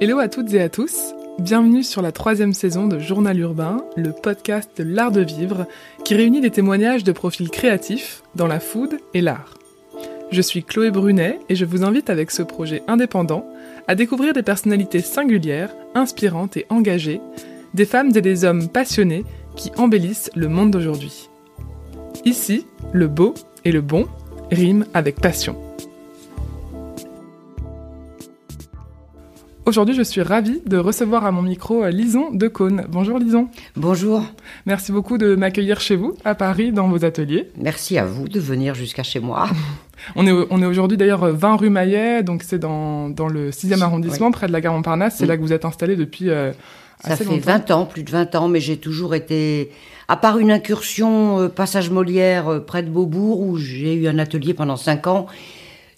Hello à toutes et à tous, bienvenue sur la troisième saison de Journal Urbain, le podcast de l'art de vivre qui réunit des témoignages de profils créatifs dans la food et l'art. Je suis Chloé Brunet et je vous invite avec ce projet indépendant à découvrir des personnalités singulières, inspirantes et engagées, des femmes et des hommes passionnés qui embellissent le monde d'aujourd'hui. Ici, le beau et le bon riment avec passion. Aujourd'hui, je suis ravie de recevoir à mon micro euh, Lison de Cône. Bonjour Lison. Bonjour. Merci beaucoup de m'accueillir chez vous, à Paris, dans vos ateliers. Merci à vous de venir jusqu'à chez moi. on est, on est aujourd'hui d'ailleurs 20 rue Maillet, donc c'est dans, dans le 6e arrondissement, près de la gare Montparnasse. C'est là que vous êtes installé depuis euh, Ça fait 20 ans, plus de 20 ans, mais j'ai toujours été... À part une incursion euh, Passage Molière près de Beaubourg, où j'ai eu un atelier pendant 5 ans,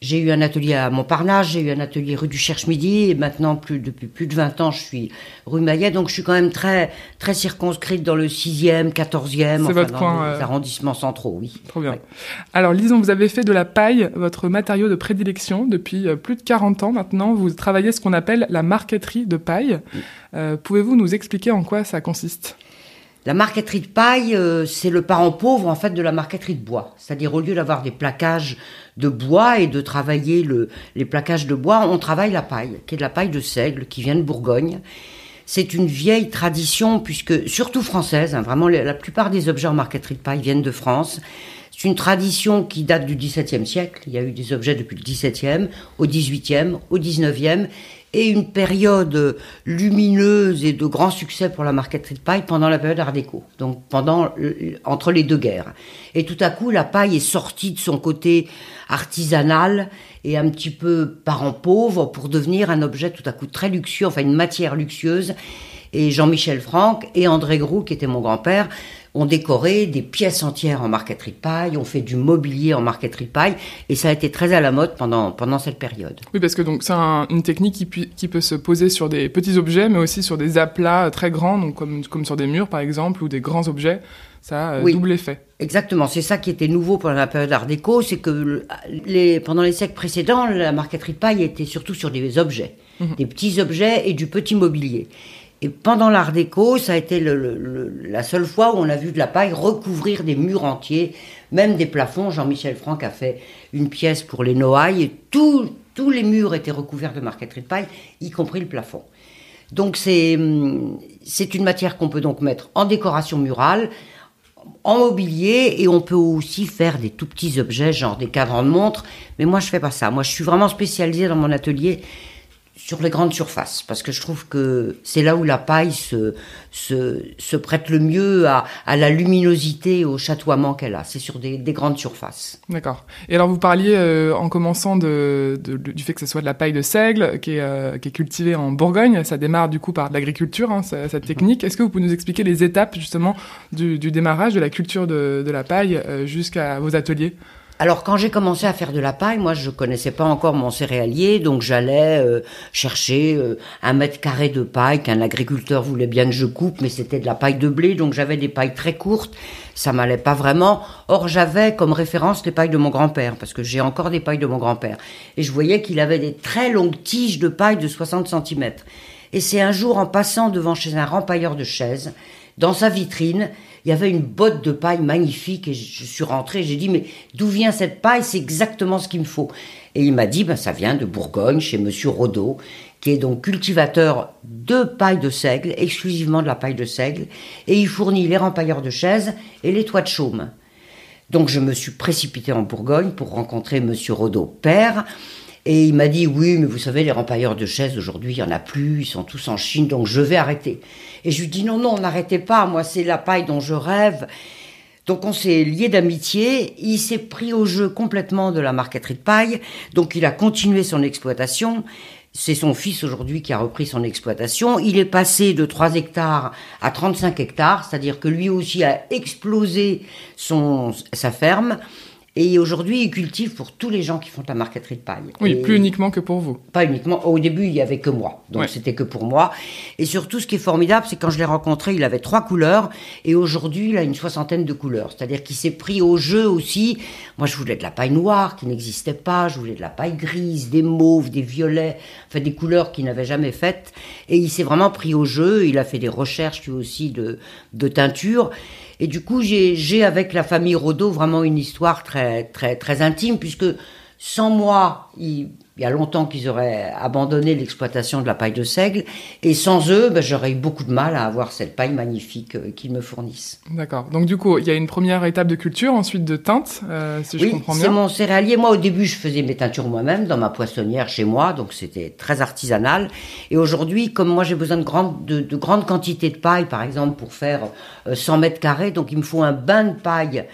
j'ai eu un atelier à Montparnasse, j'ai eu un atelier rue du Cherche-Midi, et maintenant, plus, depuis plus de 20 ans, je suis rue Maillet, donc je suis quand même très, très circonscrite dans le 6e, 14e, enfin, votre dans coin, les euh, arrondissements centraux, oui. Trop bien. Ouais. Alors, Lison, vous avez fait de la paille votre matériau de prédilection depuis euh, plus de 40 ans maintenant. Vous travaillez ce qu'on appelle la marqueterie de paille. Euh, Pouvez-vous nous expliquer en quoi ça consiste? La marqueterie de paille, euh, c'est le parent pauvre en fait de la marqueterie de bois. C'est-à-dire au lieu d'avoir des plaquages de bois et de travailler le, les plaquages de bois, on travaille la paille, qui est de la paille de seigle, qui vient de Bourgogne. C'est une vieille tradition, puisque surtout française, hein, vraiment la, la plupart des objets en marqueterie de paille viennent de France. C'est une tradition qui date du XVIIe siècle. Il y a eu des objets depuis le XVIIe, au XVIIIe, au XIXe, et une période lumineuse et de grand succès pour la marqueterie de paille pendant la période Art déco, donc pendant entre les deux guerres. Et tout à coup, la paille est sortie de son côté artisanal et un petit peu parent pauvre pour devenir un objet tout à coup très luxueux, enfin une matière luxueuse. Et Jean-Michel Franck et André Groux, qui était mon grand-père, ont décoré des pièces entières en marqueterie de paille, ont fait du mobilier en marqueterie de paille, et ça a été très à la mode pendant, pendant cette période. Oui, parce que donc c'est un- une technique qui, qui peut se poser sur des petits objets, mais aussi sur des aplats euh, très grands, donc comme, comme sur des murs par exemple, ou des grands objets. Ça a euh, Oui. double effet. Exactement, c'est ça qui était nouveau pendant la période Art déco, c'est que le- les, pendant les siècles précédents, la marqueterie de paille était surtout sur des objets, des petits objets et du petit mobilier. Et pendant l'Art déco, ça a été la seule fois où on a vu de la paille recouvrir des murs entiers, même des plafonds. Jean-Michel Franck a fait une pièce pour les Noailles et tous les murs étaient recouverts de marqueterie de paille, y compris le plafond. Donc c'est hum, c'est une matière qu'on peut donc mettre en décoration murale, en mobilier et on peut aussi faire des tout petits objets, genre des cadrans de montre. Mais moi, je fais pas ça. Moi, je suis vraiment spécialisée dans mon atelier sur les grandes surfaces parce que je trouve que c'est là où la paille se, se, se prête le mieux à, à la luminosité, au chatoiement qu'elle a. C'est sur des, des grandes surfaces. D'accord. Et alors vous parliez euh, en commençant de, de- du fait que ce soit de la paille de seigle qui est, euh, qui est cultivée en Bourgogne. Ça démarre du coup par de l'agriculture, hein, ce- cette technique. Est-ce que vous pouvez nous expliquer les étapes justement du, du démarrage de la culture de, de la paille euh, jusqu'à vos ateliers? Alors quand j'ai commencé à faire de la paille, moi je connaissais pas encore mon céréalier, donc j'allais euh, chercher euh, un mètre carré de paille qu'un agriculteur voulait bien que je coupe, mais c'était de la paille de blé, donc j'avais des pailles très courtes, ça m'allait pas vraiment. Or j'avais comme référence les pailles de mon grand-père, parce que j'ai encore des pailles de mon grand-père, et je voyais qu'il avait des très longues tiges de paille de 60 cm. Et c'est un jour en passant devant chez un rempailleur de chaises, dans sa vitrine, il y avait une botte de paille magnifique et je suis rentrée, j'ai dit mais d'où vient cette paille? C'est exactement ce qu'il me faut. Et il m'a dit ben ça vient de Bourgogne chez monsieur Rodot qui est donc cultivateur de paille de seigle, exclusivement de la paille de seigle et il fournit les rempailleurs de chaises et les toits de chaume. Donc je me suis précipitée en Bourgogne pour rencontrer Monsieur Rodot père. Et il m'a dit oui, mais vous savez, les rempailleurs de chaises aujourd'hui, il y en a plus, ils sont tous en Chine, donc je vais arrêter. Et je lui dis non, non, n'arrêtez pas, moi c'est la paille dont je rêve. Donc on s'est lié d'amitié, il s'est pris au jeu complètement de la marqueterie de paille, donc il a continué son exploitation. C'est son fils aujourd'hui qui a repris son exploitation. Il est passé de 3 hectares à 35 hectares, c'est-à-dire que lui aussi a explosé son, sa ferme. Et aujourd'hui, il cultive pour tous les gens qui font de la marqueterie de paille. Oui, Et plus uniquement que pour vous. Pas uniquement. Au début, il y avait que moi. Donc, Ouais. c'était que pour moi. Et surtout, ce qui est formidable, c'est quand je l'ai rencontré, il avait trois couleurs. Et aujourd'hui, il a une soixantaine de couleurs. C'est-à-dire qu'il s'est pris au jeu aussi. Moi, je voulais de la paille noire qui n'existait pas. Je voulais de la paille grise, des mauves, des violets. Enfin, des couleurs qu'il n'avait jamais faites. Et il s'est vraiment pris au jeu. Il a fait des recherches, lui aussi, de, de teinture. Et du coup, j'ai avec la famille Rodot vraiment une histoire très, très, très intime, puisque sans moi, il, il y a longtemps qu'ils auraient abandonné l'exploitation de la paille de seigle, et sans eux, ben, j'aurais eu beaucoup de mal à avoir cette paille magnifique euh, qu'ils me fournissent. D'accord. Donc du coup, il y a une première étape de culture, ensuite de teinte, euh, si je oui, comprends c'est bien. mon céréalier. Moi, au début, je faisais mes teintures moi-même dans ma poissonnière chez moi, donc c'était très artisanal. Et aujourd'hui, comme moi, j'ai besoin de grandes, de, de grandes quantités de paille, par exemple, pour faire euh, 100 mètres carrés, donc il me faut un bain de paille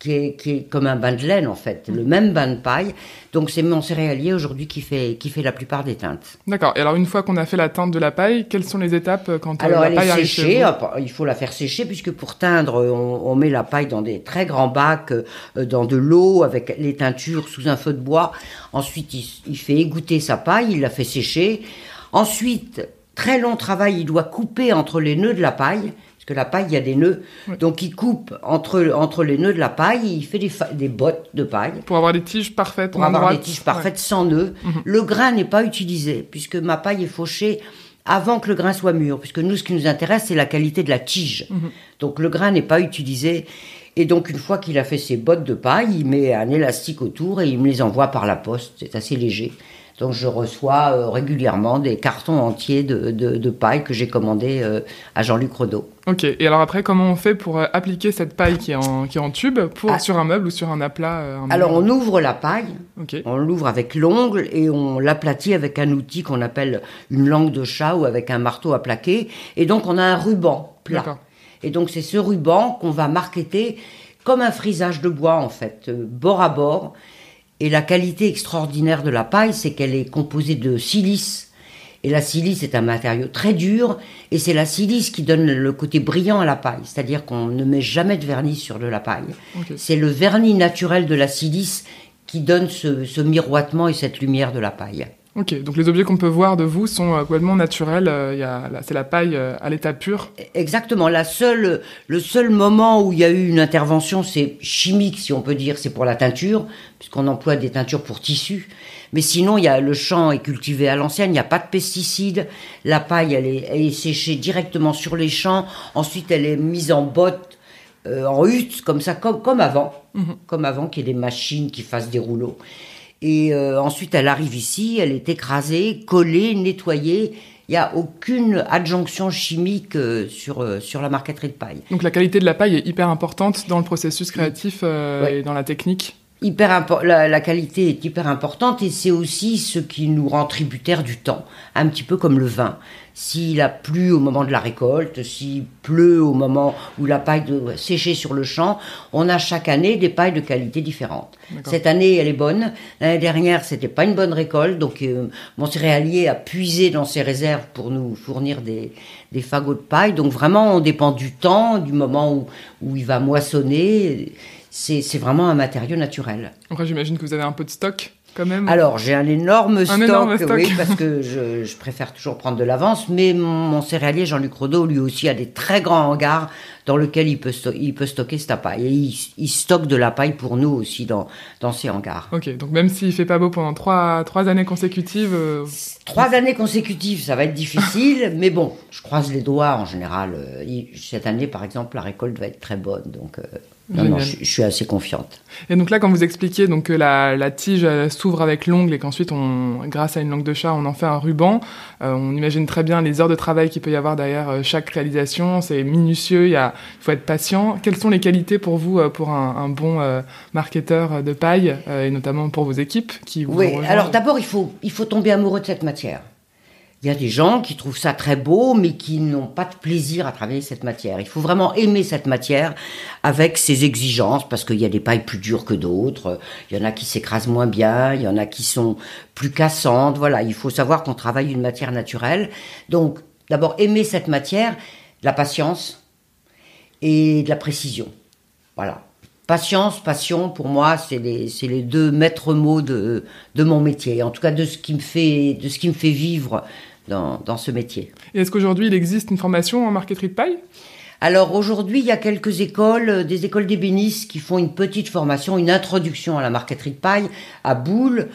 qui est, qui est comme un bain de laine, en fait, le même bain de paille. Donc c'est mon céréalier aujourd'hui qui fait, qui fait la plupart des teintes. D'accord. Et alors une fois qu'on a fait la teinte de la paille, quelles sont les étapes euh, quand euh, Alors la elle paille est séchée, il faut la faire sécher puisque pour teindre, on, on met la paille dans des très grands bacs, euh, dans de l'eau avec les teintures sous un feu de bois. Ensuite, il, il fait égoutter sa paille, il la fait sécher. Ensuite, très long travail, il doit couper entre les nœuds de la paille. Que la paille, il y a des nœuds. Oui. Donc il coupe entre, entre les nœuds de la paille, il fait des, des bottes de paille Pour avoir des tiges parfaites, pour avoir droite. des tiges parfaites sans nœuds. Le grain n'est pas utilisé puisque ma paille est fauchée avant que le grain soit mûr, puisque nous, ce qui nous intéresse, c'est la qualité de la tige. Donc le grain n'est pas utilisé. Et donc une fois qu'il a fait ses bottes de paille, il met un élastique autour et il me les envoie par la poste. C'est assez léger. Donc je reçois euh, régulièrement des cartons entiers de, de, de paille que j'ai commandés euh, à Jean-Luc Rodeau. Ok. Et alors après, comment on fait pour euh, appliquer cette paille qui est en, qui est en tube pour Ah. sur un meuble ou sur un aplat un Alors on ouvre la paille. On l'ouvre avec l'ongle et on l'aplatit avec un outil qu'on appelle une langue de chat ou avec un marteau à plaquer. Et donc on a un ruban plat. Et donc c'est ce ruban qu'on va marqueter comme un frisage de bois en fait, bord à bord. Et la qualité extraordinaire de la paille, c'est qu'elle est composée de silice. Et la silice est un matériau très dur, et c'est la silice qui donne le côté brillant à la paille. C'est-à-dire qu'on ne met jamais de vernis sur de la paille. C'est le vernis naturel de la silice qui donne ce, ce miroitement et cette lumière de la paille. Ok. Donc les objets qu'on peut voir de vous sont euh, complètement naturels. euh, c'est la paille euh, à l'état pur. Exactement. La seule, le seul moment où il y a eu une intervention, c'est chimique, si on peut dire, c'est pour la teinture, puisqu'on emploie des teintures pour tissu. Mais sinon, il y a le champ est cultivé à l'ancienne, il n'y a pas de pesticides. La paille, elle est, elle est séchée directement sur les champs. Ensuite, elle est mise en botte, euh, en hutte, comme ça, comme, comme avant, comme avant qu'il y ait des machines qui fassent des rouleaux. Et euh, ensuite, elle arrive ici, elle est écrasée, collée, nettoyée. Il n'y a aucune adjonction chimique euh, sur, euh, sur la marqueterie de paille. Donc la qualité de la paille est hyper importante dans le processus créatif euh, Ouais. et dans la technique. Hyper la, la qualité est hyper importante et c'est aussi ce qui nous rend tributaires du temps, un petit peu comme le vin. S'il a plu au moment de la récolte, s'il pleut au moment où la paille doit sécher sur le champ, on a chaque année des pailles de qualité différentes. D'accord. Cette année, elle est bonne. L'année dernière, c'était pas une bonne récolte, donc euh, mon céréalier a puisé dans ses réserves pour nous fournir des, des fagots de paille. Donc vraiment, on dépend du temps, du moment où, où il va moissonner. C'est vraiment un matériau naturel. Après, j'imagine que vous avez un peu de stock quand même. Alors, j'ai un énorme stock, énorme stock. oui, parce que je, je préfère toujours prendre de l'avance, mais mon, mon céréalier Jean-Luc Rodeau, lui aussi, a des très grands hangars dans lesquels il peut, sto- il peut stocker sa paille. Et il, il stocke de la paille pour nous aussi dans, dans ces hangars. Ok, donc même s'il fait pas beau pendant trois, trois années consécutives, euh, Trois années consécutives, ça va être difficile, mais bon, je croise les doigts en général. Euh, Cette année, par exemple, la récolte va être très bonne, donc euh, non, non, je, je suis assez confiante. Et donc là, quand vous expliquiez donc, que la, la tige euh, s'ouvre avec l'ongle et qu'ensuite, on, grâce à une langue de chat, on en fait un ruban, euh, on imagine très bien les heures de travail qu'il peut y avoir derrière euh, chaque réalisation. C'est minutieux, il, faut être patient. Quelles sont les qualités pour vous, euh, pour un, un bon euh, marketeur de paille, euh, et notamment pour vos équipes qui vous Oui, alors d'abord, il faut, il faut tomber amoureux de cette matière. Il y a des gens qui trouvent ça très beau, mais qui n'ont pas de plaisir à travailler cette matière. Il faut vraiment aimer cette matière avec ses exigences, parce qu'il y a des pailles plus dures que d'autres. Il y en a qui s'écrasent moins bien, il y en a qui sont plus cassantes. Voilà, il faut savoir qu'on travaille une matière naturelle. Donc, d'abord, aimer cette matière, la patience et de la précision. Voilà. patience, passion, pour moi, c'est les, les deux maîtres mots de, de mon métier. En tout cas, de ce qui me fait, de ce qui me fait vivre dans, dans ce métier. Et est-ce qu'aujourd'hui, il existe une formation en marqueterie de paille? Alors aujourd'hui, il y a quelques écoles, euh, des écoles d'ébénistes qui font une petite formation, une introduction à la marqueterie de paille à Boule,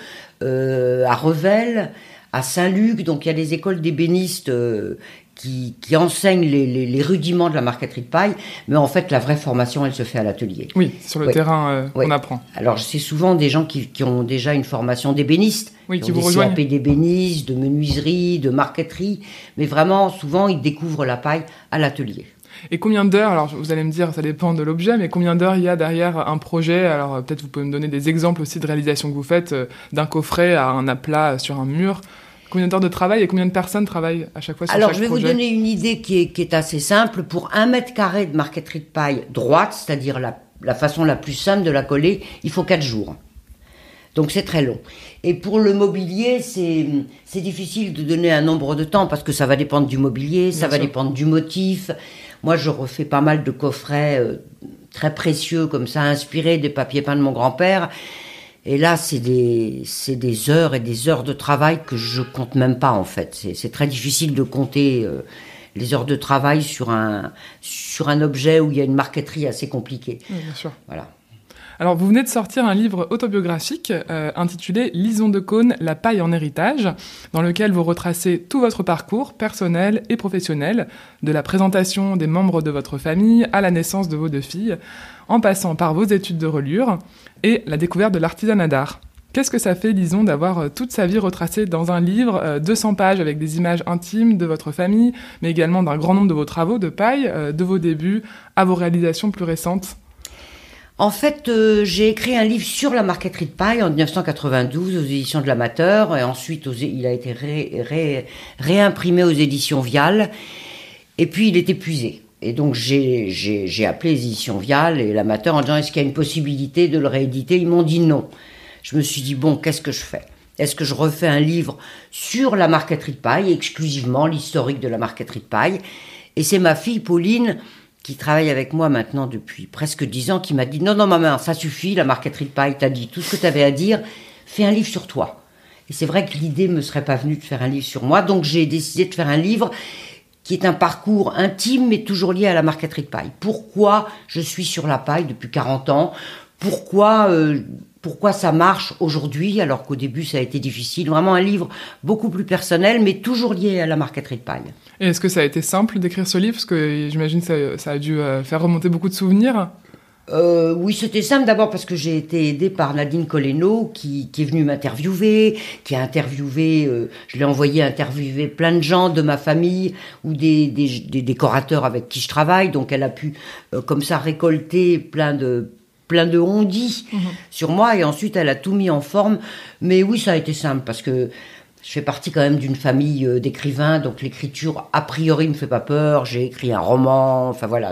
euh, à Revel, à Saint-Luc. Donc il y a des écoles d'ébénistes euh, qui, qui enseignent les, les- les rudiments de la marqueterie de paille, mais en fait la vraie formation, elle se fait à l'atelier. Oui, sur le terrain, euh, on apprend. Alors c'est souvent des gens qui, qui ont déjà une formation d'ébéniste, Oui, qui ont vous des. CAP d'ébéniste, de menuiserie, de marqueterie, mais vraiment souvent ils découvrent la paille à l'atelier. Et combien d'heures, alors vous allez me dire, ça dépend de l'objet, mais combien d'heures il y a derrière un projet? Alors euh, peut-être vous pouvez me donner des exemples aussi de réalisations que vous faites, euh, d'un coffret à un aplat sur un mur. Combien d'heures de travail et combien de personnes travaillent à chaque fois sur Alors chaque je vais projet vous donner une idée qui est, qui est assez simple. Pour un mètre carré de marqueterie de paille droite, c'est-à-dire la, la façon la plus simple de la coller, il faut quatre jours. Donc c'est très long. Et pour le mobilier, c'est c'est difficile de donner un nombre de temps parce que ça va dépendre du mobilier, ça Bien va sûr. dépendre du motif. Moi, je refais pas mal de coffrets euh, très précieux comme ça, inspirés des papiers peints de mon grand-père. Et là, c'est des, des heures et des heures de travail que je compte même pas en fait. C'est, c'est très difficile de compter euh, les heures de travail sur un, sur un objet où il y a une marqueterie assez compliquée. Oui, bien sûr. Voilà. Alors, vous venez de sortir un livre autobiographique euh, intitulé Lison de Cône, la paille en héritage, dans lequel vous retracez tout votre parcours personnel et professionnel, de la présentation des membres de votre famille à la naissance de vos deux filles, en passant par vos études de relure et la découverte de l'artisanat d'art. Qu'est-ce que ça fait, Lison, d'avoir euh, toute sa vie retracée dans un livre, euh, 200 pages avec des images intimes de votre famille, mais également d'un grand nombre de vos travaux de paille, euh, de vos débuts à vos réalisations plus récentes? En fait, euh, j'ai écrit un livre sur la marqueterie de paille en 1992 aux éditions de l'Amateur et ensuite il a été ré- ré- réimprimé aux éditions Vial et puis il est épuisé. Et donc j'ai appelé les éditions Vial et l'Amateur en disant est-ce qu'il y a une possibilité de le rééditer? Ils m'ont dit non. Je me suis dit bon qu'est-ce que je fais? Est-ce que je refais un livre sur la marqueterie de paille, exclusivement l'historique de la marqueterie de paille? Et c'est ma fille Pauline qui travaille avec moi maintenant depuis presque dix ans, qui m'a dit non, non, maman, ça suffit, la marqueterie de paille, t'as dit tout ce que t'avais à dire, fais un livre sur toi. Et c'est vrai que l'idée me serait pas venue de faire un livre sur moi, donc j'ai décidé de faire un livre qui est un parcours intime, mais toujours lié à la marqueterie de paille. Pourquoi je suis sur la paille depuis 40 ans? Pourquoi, euh, pourquoi ça marche aujourd'hui, alors qu'au début ça a été difficile Vraiment un livre beaucoup plus personnel, mais toujours lié à la marqueterie de paille. Et est-ce que ça a été simple d'écrire ce livre? Parce que j'imagine que ça, ça a dû euh, faire remonter beaucoup de souvenirs. Euh, oui, c'était simple d'abord parce que j'ai été aidée par Nadine Coleno qui, qui est venue m'interviewer, qui a interviewé, euh, je l'ai envoyé interviewer plein de gens de ma famille ou des, des, des décorateurs avec qui je travaille, donc elle a pu euh, comme ça récolter plein de plein de on-dit sur moi et ensuite elle a tout mis en forme. Mais oui, ça a été simple parce que je fais partie quand même d'une famille euh, d'écrivains, donc l'écriture a priori me fait pas peur. J'ai écrit un roman, enfin voilà,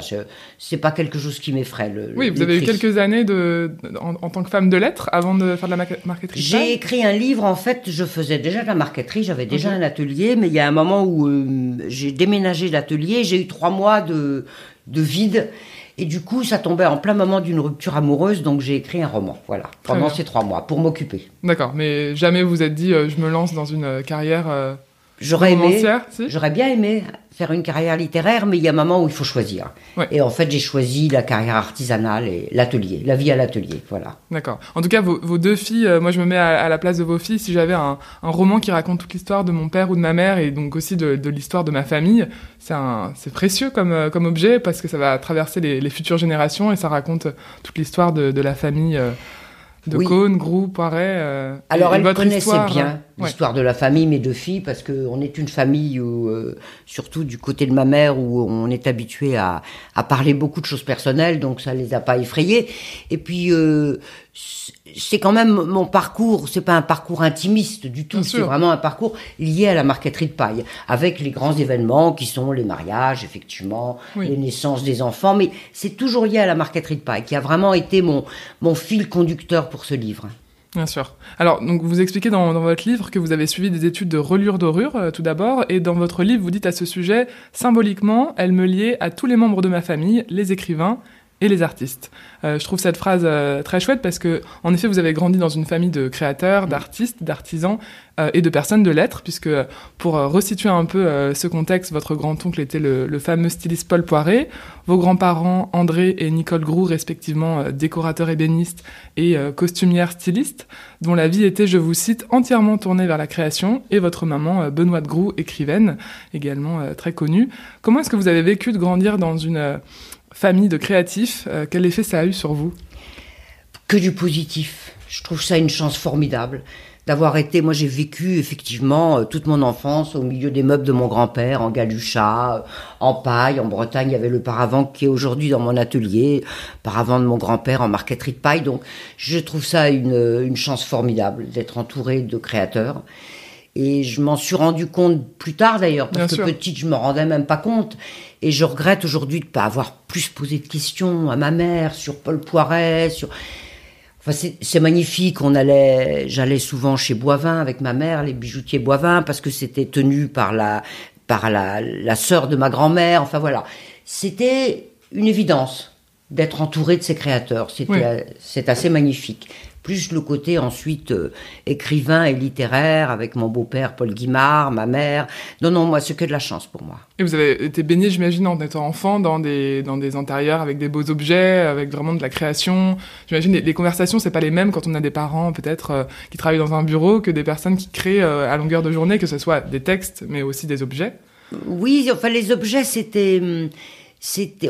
c'est pas quelque chose qui m'effraie. le- Oui, vous avez eu quelques années de, en, en tant que femme de lettres avant de faire de la marque- marqueterie. J'ai écrit un livre, en fait, je faisais déjà de la marqueterie, j'avais déjà un atelier, mais il y a un moment où euh, j'ai déménagé l'atelier, j'ai eu trois mois de, de vide, et du coup, ça tombait en plein moment d'une rupture amoureuse, donc j'ai écrit un roman, voilà, pendant ces trois mois, pour m'occuper. D'accord, mais jamais vous vous êtes dit euh, je me lance dans une euh, carrière euh, J'aurais aimé, si j'aurais bien aimé faire une carrière littéraire, mais il y a un moment où il faut choisir. Ouais. Et en fait, j'ai choisi la carrière artisanale et l'atelier, la vie à l'atelier, voilà. D'accord. En tout cas, vos, vos deux filles, euh, moi je me mets à, à la place de vos filles. Si j'avais un, un roman qui raconte toute l'histoire de mon père ou de ma mère et donc aussi de, de l'histoire de ma famille, c'est précieux comme, euh, comme objet parce que ça va traverser les, les futures générations et ça raconte toute l'histoire de, de la famille euh, de Oui. Cône, Groux, Poiret. euh, Alors elle connaissait histoire, bien euh, ouais. l'histoire de la famille, mes deux filles, parce qu'on est une famille où, euh, surtout du côté de ma mère, où on est habitué à, à parler beaucoup de choses personnelles, donc ça les a pas effrayées. Et puis euh, c'est quand même mon parcours, c'est pas un parcours intimiste du tout, c'est vraiment un parcours lié à la marqueterie de paille, avec les grands événements qui sont les mariages, effectivement, Oui. les naissances des enfants, mais c'est toujours lié à la marqueterie de paille, qui a vraiment été mon, mon fil conducteur pour ce livre. Bien sûr. Alors, donc, vous expliquez dans, dans votre livre que vous avez suivi des études de relure dorure, euh, tout d'abord, et dans votre livre, vous dites à ce sujet, symboliquement, elle me liait à tous les membres de ma famille, les écrivains et les artistes. Euh, je trouve cette phrase euh, très chouette parce que, en effet, vous avez grandi dans une famille de créateurs, d'artistes, d'artisans euh, et de personnes de lettres, puisque pour resituer un peu ce contexte, votre grand-oncle était le, fameux styliste Paul Poiret, vos grands-parents André et Nicole Groux, respectivement décorateurs ébénistes et costumières stylistes, dont la vie était, je vous cite, entièrement tournée vers la création, et votre maman Benoît de Groux, écrivaine, également très connue. Comment est-ce que vous avez vécu de grandir dans une famille de créatifs, euh, quel effet ça a eu sur vous? Que du positif. Je trouve ça une chance formidable d'avoir été. Moi, j'ai vécu effectivement euh, toute mon enfance au milieu des meubles de mon grand-père, en galucha, euh, en paille. En Bretagne, il y avait le paravent qui est aujourd'hui dans mon atelier, paravent de mon grand-père en marqueterie de paille. Donc, je trouve ça une, une chance formidable d'être entouré de créateurs. Et je m'en suis rendu compte plus tard d'ailleurs, parce que petite, je me rendais même pas compte. Et je regrette aujourd'hui de ne pas avoir plus posé de questions à ma mère sur Paul Poiret, sur. Enfin, c'est magnifique. On allait, j'allais souvent chez Boivin avec ma mère, les bijoutiers Boivin, parce que c'était tenu par la, par la, la sœur de ma grand-mère. Enfin voilà, c'était une évidence d'être entouré de ces créateurs. C'était, c'est assez magnifique plus le côté ensuite euh, écrivain et littéraire avec mon beau-père Paul Guimard, ma mère. Non, non, moi, c'est que de la chance pour moi. Et vous avez été baigné, j'imagine, en étant enfant, dans des, dans des intérieurs avec des beaux objets, avec vraiment de la création. J'imagine, les, les conversations, c'est pas les mêmes quand on a des parents, peut-être, euh, qui travaillent dans un bureau, que des personnes qui créent euh, à longueur de journée, que ce soit des textes, mais aussi des objets. Oui, enfin, les objets, c'était... Hum,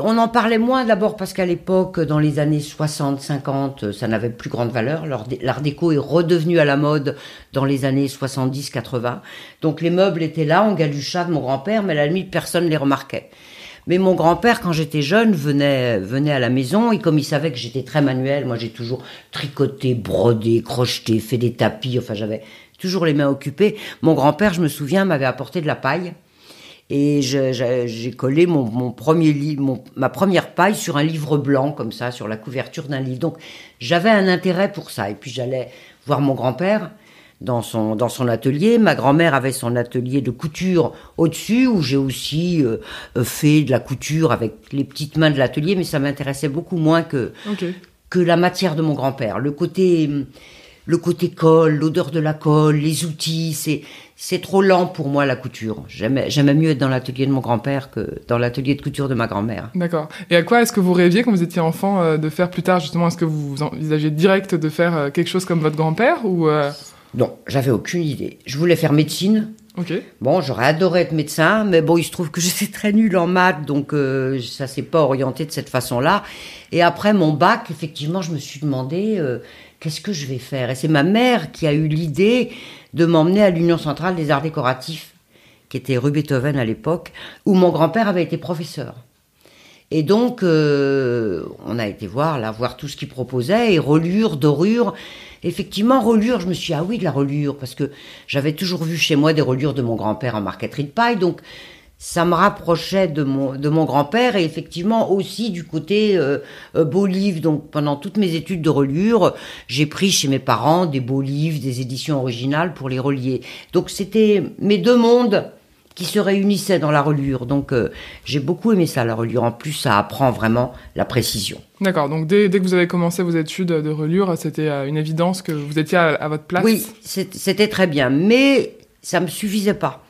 on en parlait moins d'abord parce qu'à l'époque, dans les années 60, 50, ça n'avait plus grande valeur. L'art déco est redevenu à la mode dans les années 70, 80. Donc les meubles étaient là, en galucha de mon grand-père, mais à la limite, personne ne les remarquait. Mais mon grand-père, quand j'étais jeune, venait, venait à la maison et comme il savait que j'étais très manuel, moi j'ai toujours tricoté, brodé, crocheté, fait des tapis, enfin j'avais toujours les mains occupées. Mon grand-père, je me souviens, m'avait apporté de la paille et j'ai collé mon, premier livre, ma première paille sur un livre blanc, comme ça, sur la couverture d'un livre. Donc j'avais un intérêt pour ça. Et puis j'allais voir mon grand-père dans son, dans son atelier. Ma grand-mère avait son atelier de couture au-dessus, où j'ai aussi euh, euh, fait de la couture avec les petites mains de l'atelier, mais ça m'intéressait beaucoup moins que, que la matière de mon grand-père. Le côté le côté colle, l'odeur de la colle, les outils, c'est c'est trop lent pour moi la couture. J'aimais mieux être dans l'atelier de mon grand-père que dans l'atelier de couture de ma grand-mère. D'accord. Et à quoi est-ce que vous rêviez quand vous étiez enfant euh, de faire plus tard justement? Est-ce que vous envisagez direct de faire euh, quelque chose comme votre grand-père ou euh? Non, j'avais aucune idée. Je voulais faire médecine. Ok. Bon, j'aurais adoré être médecin, mais bon, il se trouve que j'étais très nulle en maths, donc ça s'est pas orienté de cette façon-là. Et après mon bac, effectivement, je me suis demandé qu'est-ce que je vais faire? Et c'est ma mère qui a eu l'idée de m'emmener à l'Union centrale des arts décoratifs, qui était rue Beethoven à l'époque, où mon grand-père avait été professeur. Et donc, euh, on a été voir, là, voir tout ce qu'il proposait, et relure, dorure. Effectivement, relure, je me suis dit, ah oui, de la relure, parce que j'avais toujours vu chez moi des relures de mon grand-père en marqueterie de paille, donc ça me rapprochait de mon, de mon grand-père et effectivement aussi du côté euh, euh, beau livre. Donc pendant toutes mes études de reliure, j'ai pris chez mes parents des beaux livres, des éditions originales pour les relier. Donc c'était mes deux mondes qui se réunissaient dans la reliure. Donc euh, j'ai beaucoup aimé ça, la reliure. En plus, ça apprend vraiment la précision. D'accord, donc dès, dès, que vous avez commencé vos études de reliure, c'était une évidence que vous étiez à, à votre place? Oui, c'était très bien, mais ça me suffisait pas.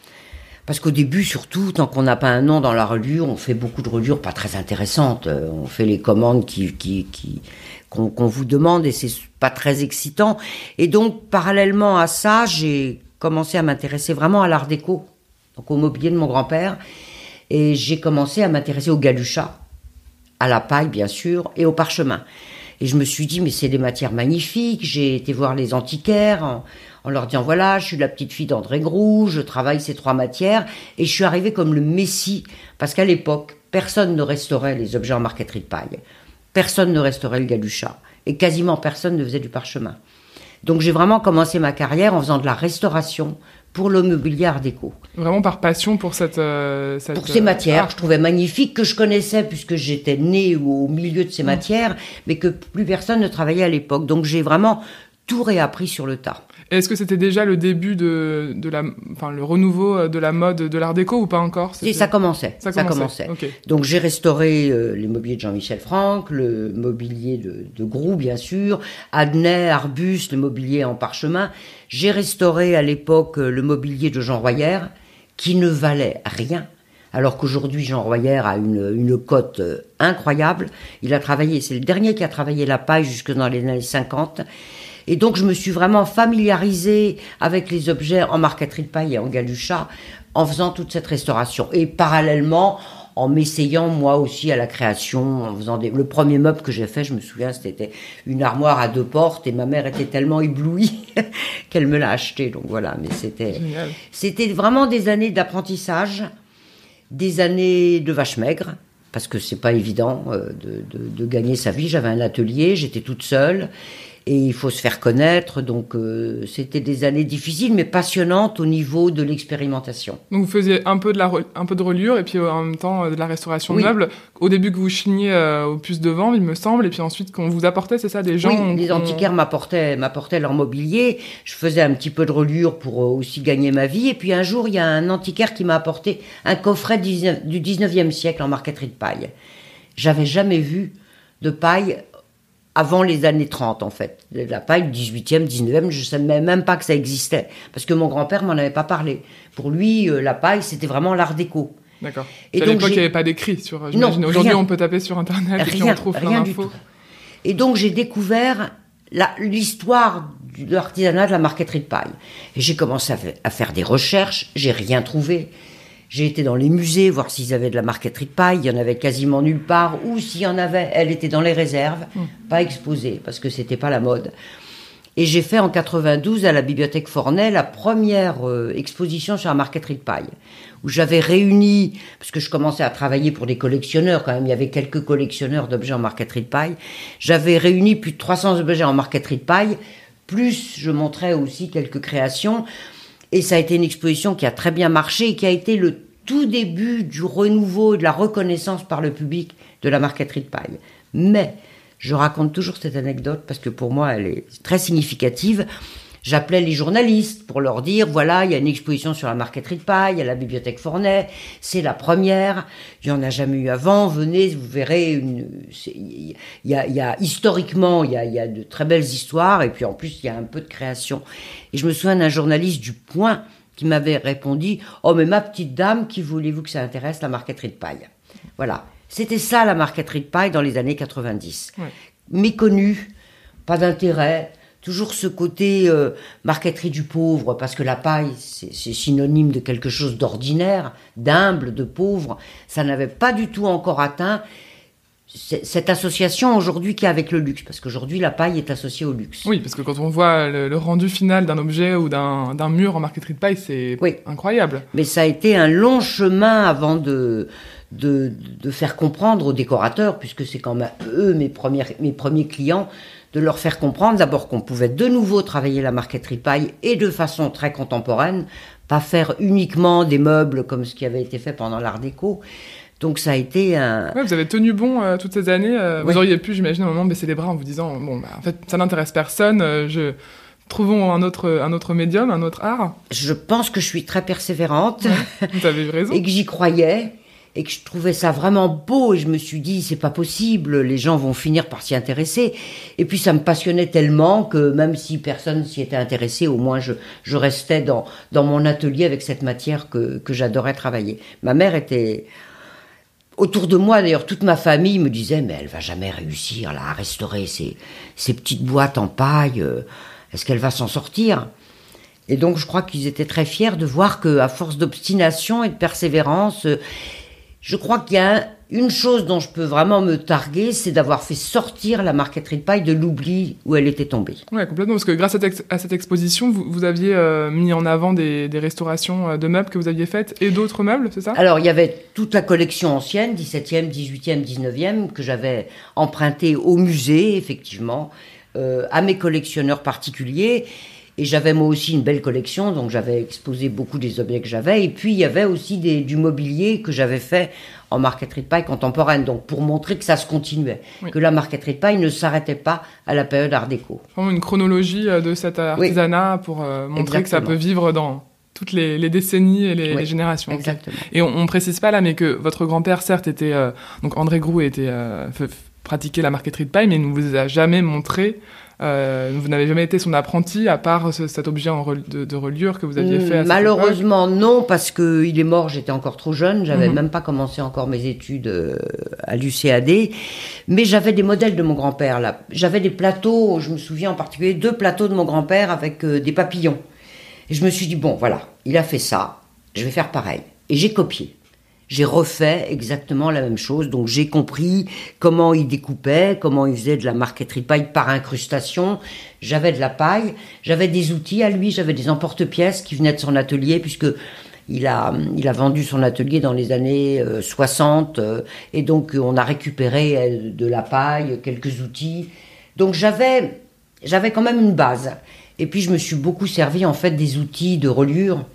Parce qu'au début, surtout, tant qu'on n'a pas un nom dans la reliure, on fait beaucoup de reliures pas très intéressantes. Euh, on fait les commandes qui, qui, qu'on vous demande et c'est pas très excitant. Et donc, parallèlement à ça, j'ai commencé à m'intéresser vraiment à l'art déco, donc au mobilier de mon grand-père. Et j'ai commencé à m'intéresser au galucha, à la paille, bien sûr, et au parchemin. Et je me suis dit, mais c'est des matières magnifiques. J'ai été voir les antiquaires leur disant voilà, je suis la petite fille d'André Groux, je travaille ces trois matières, et je suis arrivée comme le messie, parce qu'à l'époque, personne ne restaurait les objets en marqueterie de paille, personne ne restaurait le galucha, et quasiment personne ne faisait du parchemin. Donc j'ai vraiment commencé ma carrière en faisant de la restauration pour le mobilier art déco. Vraiment par passion pour cette... Euh, pour ces matières, je trouvais magnifique, que je connaissais puisque j'étais née au milieu de ces mmh. matières, mais que plus personne ne travaillait à l'époque. Donc j'ai vraiment tout réappris sur le tas. Est-ce que c'était déjà le début de, de la, enfin, le renouveau de la mode de l'art déco ou pas encore? Et ça commençait. Ça, commençait. Donc j'ai restauré euh, les mobiliers de Jean-Michel Franck, le mobilier de, de Groux, bien sûr, Adnet, Arbus, le mobilier en parchemin. J'ai restauré à l'époque le mobilier de Jean Royer, qui ne valait rien alors qu'aujourd'hui Jean Royer a une, une cote euh, incroyable. Il a travaillé, c'est le dernier qui a travaillé la paille jusque dans les années 50. Et donc je me suis vraiment familiarisée avec les objets en marqueterie de paille et en galucha en faisant toute cette restauration. Et parallèlement, en m'essayant moi aussi à la création, en faisant des... le premier meuble que j'ai fait, je me souviens, c'était une armoire à deux portes et ma mère était tellement éblouie qu'elle me l'a acheté. Donc voilà, mais c'était c'était vraiment des années d'apprentissage des années de vache maigre, parce que c'est pas évident euh, de, gagner sa vie. J'avais un atelier, j'étais toute seule et il faut se faire connaître. Donc euh, c'était des années difficiles mais passionnantes au niveau de l'expérimentation. Donc vous faisiez un peu de la un peu de reliure et puis euh, en même temps euh, de la restauration de meubles. Au début que vous chigniez au puce de vent, il me semble, et puis ensuite qu'on vous apportait, c'est ça, des gens. Oui, les antiquaires m'apportaient m'apportaient leur mobilier. Je faisais un petit peu de reliure pour aussi gagner ma vie. Et puis un jour, il y a un antiquaire qui m'a apporté un coffret du 19e siècle en marqueterie de paille. J'avais jamais vu de paille avant les années 30 en fait. La paille 18e, 19e, je ne savais même pas que ça existait parce que mon grand-père m'en avait pas parlé. Pour lui, euh, la paille c'était vraiment l'art déco. D'accord. Et à l'époque, il n'y avait pas d'écrit sur. Aujourd'hui, on peut taper sur internet et puis on trouve plein d'infos. Et donc j'ai découvert l'histoire de l'artisanat de la marqueterie de paille. Et j'ai commencé à, faire des recherches, j'ai rien trouvé. J'ai été dans les musées voir s'ils avaient de la marqueterie de paille. Il y en avait quasiment nulle part. Ou s'il y en avait, elle était dans les réserves, hmm. pas exposée parce que c'était pas la mode. Et j'ai fait en 92 à la bibliothèque Fornet la première euh, exposition sur la marqueterie de paille, où j'avais réuni, parce que je commençais à travailler pour des collectionneurs quand même, il y avait quelques collectionneurs d'objets en marqueterie de paille, j'avais réuni plus de 300 objets en marqueterie de paille, plus je montrais aussi quelques créations et ça a été une exposition qui a très bien marché et qui a été le tout début du renouveau et de la reconnaissance par le public de la marqueterie de paille. Mais je raconte toujours cette anecdote parce que pour moi elle est très significative. J'appelais les journalistes pour leur dire voilà, il y a une exposition sur la marqueterie de paille à la bibliothèque Fornet, c'est la première, il y en a jamais eu avant, venez, vous verrez une il y a, y a, historiquement, il y a, y a de très belles histoires et puis en plus il y a un peu de création. Et je me souviens d'un journaliste du Point qui m'avait répondu "Oh mais ma petite dame, qui voulez-vous que ça intéresse la marqueterie de paille? Voilà. C'était ça la marqueterie de paille dans les années 90. Méconnue, pas d'intérêt, toujours ce côté euh, marqueterie du pauvre, parce que la paille, c'est synonyme de quelque chose d'ordinaire, d'humble, de pauvre. Ça n'avait pas du tout encore atteint cette association aujourd'hui qui est avec le luxe, parce qu'aujourd'hui la paille est associée au luxe. Oui, parce que quand on voit le, rendu final d'un objet ou d'un mur en marqueterie de paille, c'est incroyable. Mais ça a été un long chemin avant de, de, de faire comprendre aux décorateurs, puisque c'est quand même eux mes, premiers, mes premiers clients, de leur faire comprendre d'abord qu'on pouvait de nouveau travailler la marqueterie paille et de façon très contemporaine, pas faire uniquement des meubles comme ce qui avait été fait pendant l'art déco. Donc ça a été un. Ouais, vous avez tenu bon euh, toutes ces années. Euh, vous auriez pu, j'imagine, à un moment baisser les bras en vous disant bon, bah, en fait, ça n'intéresse personne. Euh, je trouvons un autre un autre médium, un autre art. Je pense que je suis très persévérante. vous avez raison. et que j'y croyais et que je trouvais ça vraiment beau et je me suis dit c'est pas possible, les gens vont finir par s'y intéresser. Et puis ça me passionnait tellement que même si personne s'y était intéressé, au moins je, restais dans, mon atelier avec cette matière que, j'adorais travailler. Ma mère était autour de moi, d'ailleurs, toute ma famille me disait mais elle va jamais réussir là à restaurer ces, ces petites boîtes en paille. Euh, est-ce qu'elle va s'en sortir? Et donc je crois qu'ils étaient très fiers de voir que à force d'obstination et de persévérance je crois qu'il y a une chose dont je peux vraiment me targuer, c'est d'avoir fait sortir la marqueterie de paille de l'oubli où elle était tombée. Oui, complètement, parce que grâce à, cette exposition, vous, aviez euh, mis en avant des, restaurations euh, de meubles que vous aviez faites et d'autres meubles, c'est ça? Alors, il y avait toute la collection ancienne, 17e, 18e, 19e, que j'avais empruntée au musée, effectivement, euh, à mes collectionneurs particuliers. Et j'avais moi aussi une belle collection, donc j'avais exposé beaucoup des objets que j'avais. Et puis il y avait aussi des, du mobilier que j'avais fait en marqueterie de paille contemporaine, donc pour montrer que ça se continuait, Oui. que la marqueterie de paille ne s'arrêtait pas à la période Art déco. Vraiment une chronologie euh, de cet artisanat pour euh, montrer que ça peut vivre dans toutes les, les décennies et les, Oui, les générations. Exactement. Et on, on précise pas là, mais que votre grand-père, certes, était euh, donc André Groux était euh, pratiquait la marqueterie de paille, mais il ne vous a jamais montré. euh, vous n'avez jamais été son apprenti à part ce- cet objet en rel- de, de reliure que vous aviez fait. à Malheureusement, non, parce que il est mort, j'étais encore trop jeune, j'avais Mhm. même pas commencé encore mes études euh, à l'UCAD, mais j'avais des modèles de mon grand-père là. J'avais des plateaux, je me souviens en particulier deux plateaux de mon grand-père avec euh, des papillons. Et je me suis dit bon, voilà, il a fait ça, je vais faire pareil. Et j'ai copié. J'ai refait exactement la même chose, donc j'ai compris comment il découpait, comment il faisait de la marqueterie paille par incrustation. J'avais de la paille, j'avais des outils à lui, j'avais des emporte-pièces qui venaient de son atelier, puisque il a, il a vendu son atelier dans les années euh, 60, euh, et donc euh, on a récupéré euh, de la paille, quelques outils. Donc j'avais, j'avais quand même une base. Et puis je me suis beaucoup servi en fait des outils de reliure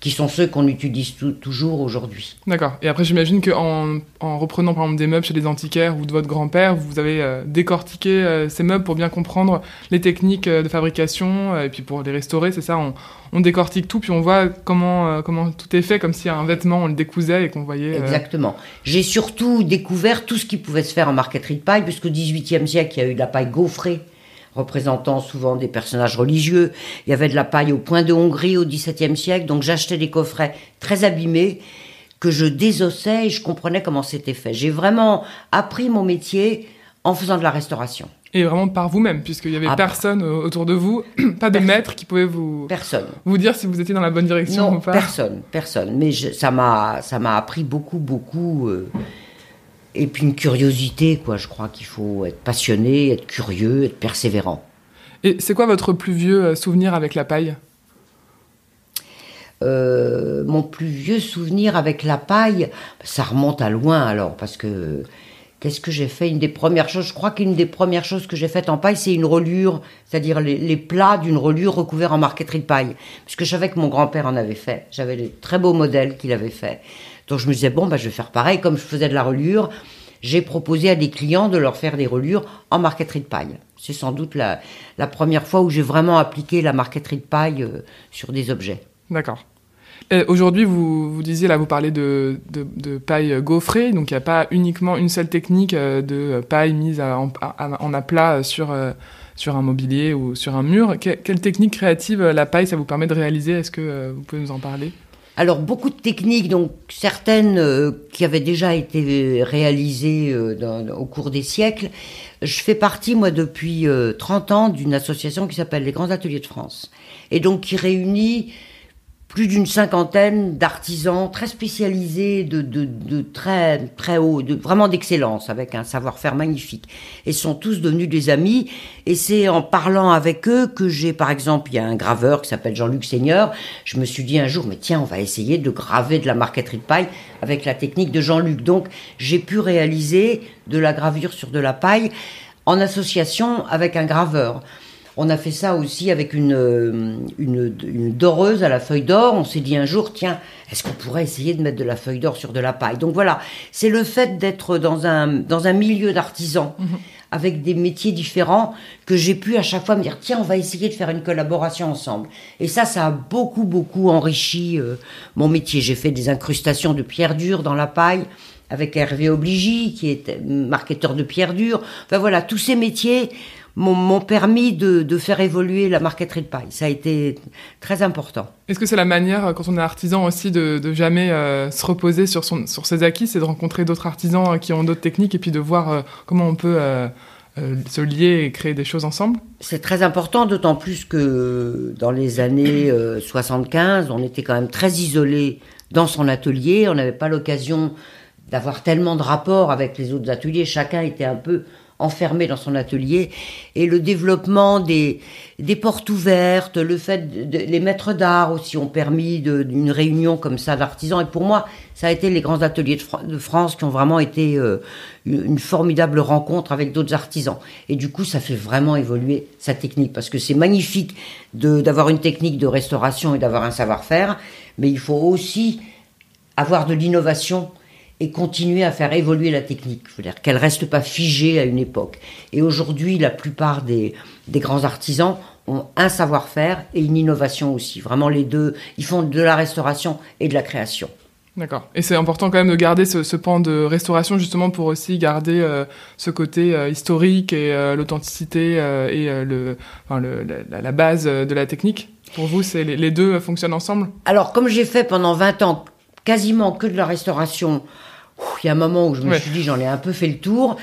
qui sont ceux qu'on utilise tou- toujours aujourd'hui. D'accord. Et après, j'imagine qu'en en reprenant par exemple des meubles chez les antiquaires ou de votre grand-père, vous avez euh, décortiqué euh, ces meubles pour bien comprendre les techniques euh, de fabrication et puis pour les restaurer, c'est ça? On, on décortique tout puis on voit comment, comment tout est fait, comme si un vêtement on le décousait et qu'on voyait. Exactement. J'ai surtout découvert tout ce qui pouvait se faire en marqueterie de paille, puisqu'au XVIIIe siècle, il y a eu de la paille gaufrée, représentant souvent des personnages religieux. Il y avait de la paille au point de Hongrie au XVIIe siècle, donc j'achetais des coffrets très abîmés que je désossais et je comprenais comment c'était fait. J'ai vraiment appris mon métier en faisant de la restauration. Et vraiment par vous-même, puisqu'il y avait Ah, personne euh, autour de vous, pas de maître qui pouvait vous, Personne. vous dire si vous étiez dans la bonne direction Non, ou pas. personne, personne. Mais je- ça m'a, ça m'a appris beaucoup, beaucoup. euh, et puis une curiosité, quoi. Je crois qu'il faut être passionné, être curieux, être persévérant. Et c'est quoi votre plus vieux euh, souvenir avec la paille? Euh, mon plus vieux souvenir avec la paille, ça remonte à loin alors, parce que qu'est-ce que j'ai fait? Une des premières choses, je crois qu'une des premières choses que j'ai faites en paille, c'est une reliure, c'est-à-dire les, les plats d'une reliure recouverts en marqueterie de paille. Puisque je savais que mon grand-père en avait fait. J'avais des très beaux modèles qu'il avait fait. Donc je me disais, bon, bah, je vais faire pareil, comme je faisais de la reliure. J'ai proposé à des clients de leur faire des reliures en marqueterie de paille. C'est sans doute la, première fois où j'ai vraiment appliqué la marqueterie de paille euh, sur des objets. D'accord. Aujourd'hui, vous, vous disiez, là, vous parlez de, paille gaufrée, donc il n'y a pas uniquement une seule technique euh, de paille mise en, à- aplat sur, euh, sur un mobilier ou sur un mur. Que- quelle technique créative la paille, ça vous permet de réaliser? Est-ce que vous pouvez nous en parler? Alors beaucoup de techniques, donc certaines euh, qui avaient déjà été réalisées euh, dans- au cours des siècles. Je fais partie, moi, depuis euh, 30 ans, d'une association qui s'appelle les Grands Ateliers de France. Et donc qui réunit plus d'une cinquantaine d'artisans très spécialisés, de, très très haut, vraiment d'excellence, avec un savoir-faire magnifique. Et sont tous devenus des amis. Et c'est en parlant avec eux que j'ai, par exemple, il y a un graveur qui s'appelle Jean-Luc Seigneur. Je me suis dit un jour, mais tiens, on va essayer de graver de la marqueterie de paille avec la technique de Jean-Luc. Donc, j'ai pu réaliser de la gravure sur de la paille en association avec un graveur. On a fait ça aussi avec une, euh, une, une doreuse à la feuille d'or. On s'est dit un jour, tiens, est-ce qu'on pourrait essayer de mettre de la feuille d'or sur de la paille? Donc voilà, c'est le fait d'être dans un, dans un milieu d'artisans avec des métiers différents que j'ai pu à chaque fois me dire, tiens, on va essayer de faire une collaboration ensemble. Et ça, ça a beaucoup, beaucoup enrichi euh, mon métier. J'ai fait des incrustations de pierre dure dans la paille avec Hervé Obligy, qui est marketeur de pierre dure. Enfin voilà, tous ces métiers m'ont permis de, de faire évoluer la marqueterie de paille. Ça a été très important. Est-ce que c'est la manière, euh, quand on est artisan aussi, de, de jamais euh, se reposer sur, son, sur ses acquis, c'est de rencontrer d'autres artisans euh, qui ont d'autres techniques et puis de voir euh, comment on peut euh, se lier et créer des choses ensemble? C'est très important, d'autant plus que dans les années euh, 75, on était quand même très isolé dans son atelier. On n'avait pas l'occasion d'avoir tellement de rapports avec les autres ateliers. Chacun était un peu enfermé dans son atelier. Et le développement des, des portes ouvertes, le fait les maîtres d'art aussi ont permis d'une réunion comme ça d'artisans. Et pour moi, ça a été les grands ateliers de, France qui ont vraiment été euh, une formidable rencontre avec d'autres artisans. Et du coup, ça fait vraiment évoluer sa technique parce que c'est magnifique d'avoir une technique de restauration et d'avoir un savoir-faire, mais il faut aussi avoir de l'innovation et continuer à faire évoluer la technique. Je veux dire qu'elle reste pas figée à une époque. Et aujourd'hui, la plupart des, des grands artisans ont un savoir-faire et une innovation aussi. Vraiment les deux, ils font de la restauration et de la création. D'accord. Et c'est important quand même de garder ce, ce, pan de restauration justement pour aussi garder euh, ce côté euh, historique et euh, l'authenticité et le, enfin, le la, la, base de la technique. Pour vous, c'est les, les, deux fonctionnent ensemble? Alors, comme j'ai fait pendant 20 ans quasiment que de la restauration il y a un moment où je me suis dit, j'en ai un peu fait le tour.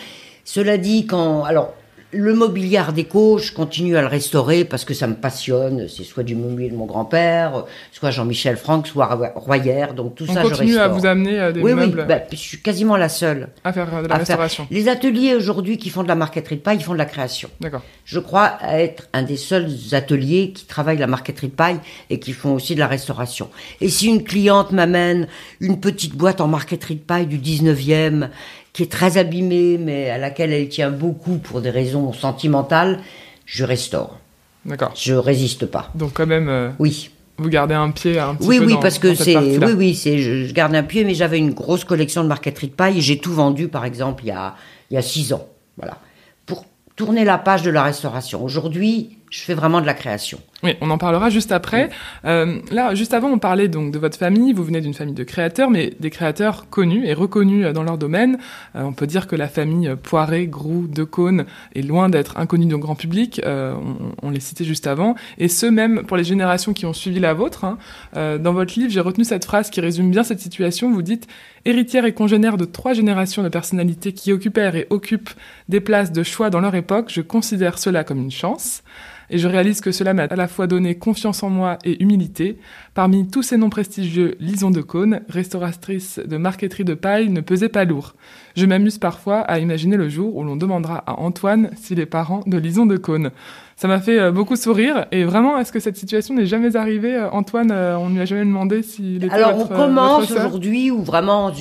Cela dit, quand. Alors, le mobilier déco, je continue à le restaurer parce que ça me passionne. C'est soit du mobilier de mon grand-père, soit Jean-Michel Franck, soit Royer. Donc tout On ça, je continue à vous amener euh, des oui, meubles. Oui, bah, je suis quasiment la seule à faire de la restauration. Les ateliers aujourd'hui qui font de la marqueterie de paille, ils font de la création. D'accord. Je crois être un des seuls ateliers qui travaillent la marqueterie de paille et qui font aussi de la restauration. Et si une cliente m'amène une petite boîte en marqueterie de paille du 19e qui est très abîmée, mais à laquelle elle tient beaucoup pour des raisons sentimentales, je restaure. D'accord. Je résiste pas. Donc quand même. Euh, oui. Vous gardez un pied un petit oui, peu oui, dans, parce que c'est, oui, oui, c'est, je, je, garde un pied, mais j'avais une grosse collection de marqueterie de paille et j'ai tout vendu, par exemple, il y a, il y a six ans, voilà, pour tourner la page de la restauration. Aujourd'hui, je fais vraiment de la création. Oui, on en parlera juste après. Euh, là, juste avant, on parlait donc de votre famille. Vous venez d'une famille de créateurs, mais des créateurs connus et reconnus dans leur domaine. Euh, on peut dire que la famille Poiré, Groux, Decaune est loin d'être inconnue du grand public. Euh, on, on les citait juste avant. Et ce même pour les générations qui ont suivi la vôtre. Hein. Euh, dans votre livre, j'ai retenu cette phrase qui résume bien cette situation. Vous dites héritière et congénère de trois générations de personnalités qui occupèrent et occupent des places de choix dans leur époque. Je considère cela comme une chance et je réalise que cela m'a à la fois donné confiance en moi et humilité. Parmi tous ces noms prestigieux, Lison de Cône, restauratrice de marqueterie de paille, ne pesait pas lourd. Je m'amuse parfois à imaginer le jour où l'on demandera à Antoine s'il est parent de Lison de Cône. Ça m'a fait euh, beaucoup sourire et vraiment, est-ce que cette situation n'est jamais arrivée, euh, Antoine euh, On ne lui a jamais demandé s'il était Alors votre, on commence aujourd'hui où vraiment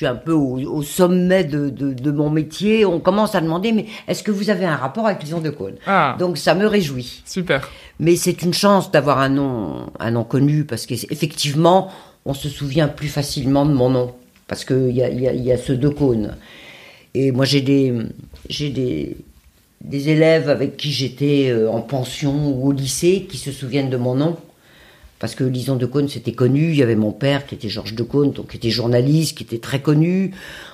suis un peu au, au sommet de, de, de, mon métier. On commence à demander mais est-ce que vous avez un rapport avec Lison de Cône ah. Donc ça me réjouit. Super. Mais c'est une chance d'avoir un nom, un nom connu parce qu'effectivement, on se souvient plus facilement de mon nom parce qu'il y a, y, a, y a ce de Cône. Et moi j'ai des, j'ai des des élèves avec qui j'étais en pension ou au lycée qui se souviennent de mon nom. Parce que Lison de Cône, c'était connu. Il y avait mon père qui était Georges de Cône, donc qui était journaliste, qui était très connu.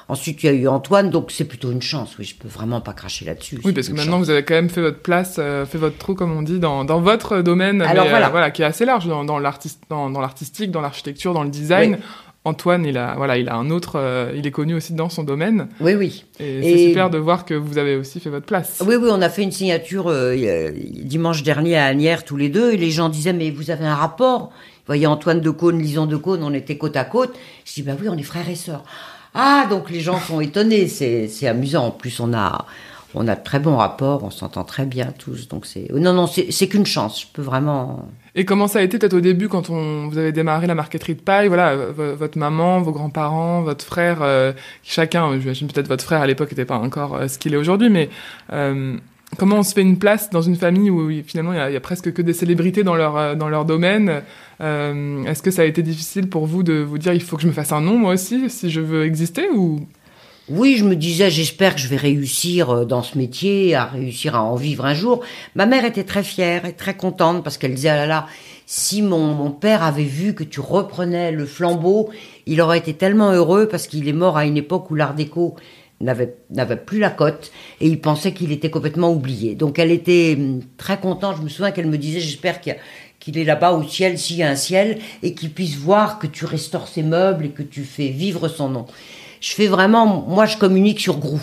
Ensuite, il y a eu Antoine, donc c'est plutôt une chance. Oui, je peux vraiment pas cracher là-dessus. Oui, parce que maintenant, chance. vous avez quand même fait votre place, euh, fait votre trou, comme on dit, dans, dans votre domaine, Alors, mais, voilà. Euh, voilà, qui est assez large, dans, dans l'artistique, dans, dans l'artistique, dans l'architecture, dans le design. Oui. Antoine, il a, voilà, il a un autre, euh, il est connu aussi dans son domaine. Oui, oui. Et, et c'est super de voir que vous avez aussi fait votre place. Oui, oui, on a fait une signature euh, dimanche dernier à Agnières tous les deux, et les gens disaient mais vous avez un rapport. Vous voyez Antoine de Cône, Lison de Cône, on était côte à côte. Je dis bah oui, on est frères et sœurs. Ah, donc les gens sont étonnés, c'est, c'est amusant. En plus, on a, on a de très bons rapports, on s'entend très bien tous. Donc c'est, non, non, c'est, qu'une chance. Je peux vraiment. Et comment ça a été peut-être au début quand on, vous avez démarré la marqueterie de paille Voilà, votre maman, vos grands-parents, votre frère, euh, chacun, j'imagine peut-être votre frère à l'époque n'était pas encore euh, ce qu'il est aujourd'hui, mais euh, comment on se fait une place dans une famille où finalement il y, a, presque que des célébrités dans leur, dans leur domaine euh, Est-ce que ça a été difficile pour vous de vous dire il faut que je me fasse un nom moi aussi si je veux exister ou oui, je me disais, j'espère que je vais réussir euh, dans ce métier, à réussir à en vivre un jour. Ma mère était très fière et très contente parce qu'elle disait, ah là là, si mon, mon père avait vu que tu reprenais le flambeau, il aurait été tellement heureux parce qu'il est mort à une époque où l'art déco n'avait, n'avait plus la cote et il pensait qu'il était complètement oublié. Donc elle était hum, très contente. Je me souviens qu'elle me disait, j'espère qu'il qu'il est là-bas au ciel, s'il y a un ciel, et qu'il puisse voir que tu restaures ses meubles et que tu fais vivre son nom je fais vraiment, moi je communique sur Groux.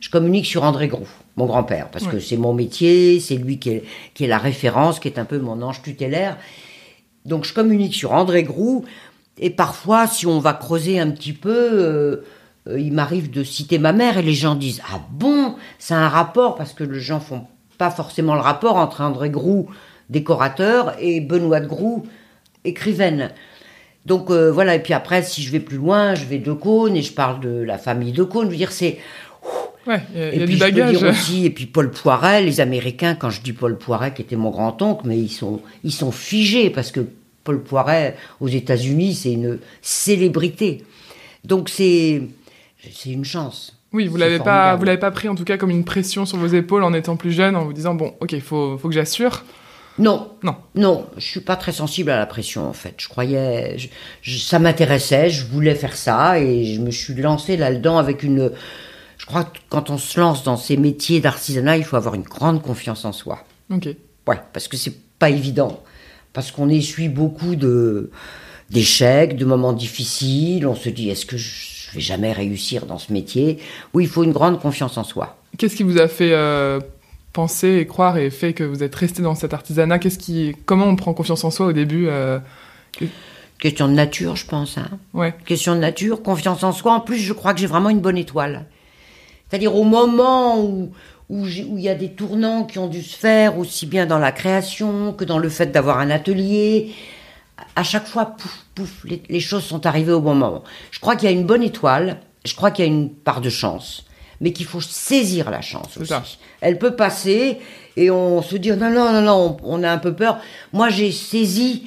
Je communique sur André Groux, mon grand-père, parce que c'est mon métier, c'est lui qui est, qui est la référence, qui est un peu mon ange tutélaire. Donc je communique sur André Groux, et parfois, si on va creuser un petit peu, euh, euh, il m'arrive de citer ma mère et les gens disent ah bon, c'est un rapport parce que les gens font pas forcément le rapport entre André Groux, décorateur, et Benoît de Groux, écrivaine. Donc euh, voilà, et puis après, si je vais plus loin, je vais de Cône et je parle de la famille de Cône. Je veux dire, c'est. Ouais, il y a, et y a puis du je peux dire aussi, et puis Paul Poiret, les Américains, quand je dis Paul Poiret, qui était mon grand-oncle, mais ils sont, ils sont figés parce que Paul Poiret, aux États-Unis, c'est une célébrité. Donc c'est, c'est une chance. Oui, vous l'avez pas, vous l'avez pas pris en tout cas comme une pression sur vos épaules en étant plus jeune, en vous disant bon, ok, faut, faut que j'assure. Non, Non. non, je suis pas très sensible à la pression en fait. Je croyais, je- je- ça m'intéressait, je voulais faire ça et je me suis lancée là-dedans avec une. Je crois que quand on se lance dans ces métiers d'artisanat, il faut avoir une grande confiance en soi. Ok. Ouais, parce que c'est pas évident. Parce qu'on essuie beaucoup de d'échecs, de moments difficiles. On se dit, est-ce que je vais jamais réussir dans ce métier? Oui, il faut une grande confiance en soi. Qu'est-ce qui vous a fait euh, penser et croire et fait que vous êtes resté dans cet artisanat Qu'est-ce qui, comment on prend confiance en soi au début euh, Question de nature, je pense. Hein. Ouais. Question de nature, confiance en soi. En plus, je crois que j'ai vraiment une bonne étoile. C'est-à-dire au moment où où il y a des tournants qui ont dû se faire, aussi bien dans la création que dans le fait d'avoir un atelier, à chaque fois, pouf, pouf, les, les choses sont arrivées au bon moment. Je crois qu'il y a une bonne étoile, je crois qu'il y a une part de chance, mais qu'il faut saisir la chance aussi. ça. Elle peut passer et on se dit non, non, non, non, on, on a un peu peur. Moi, j'ai saisi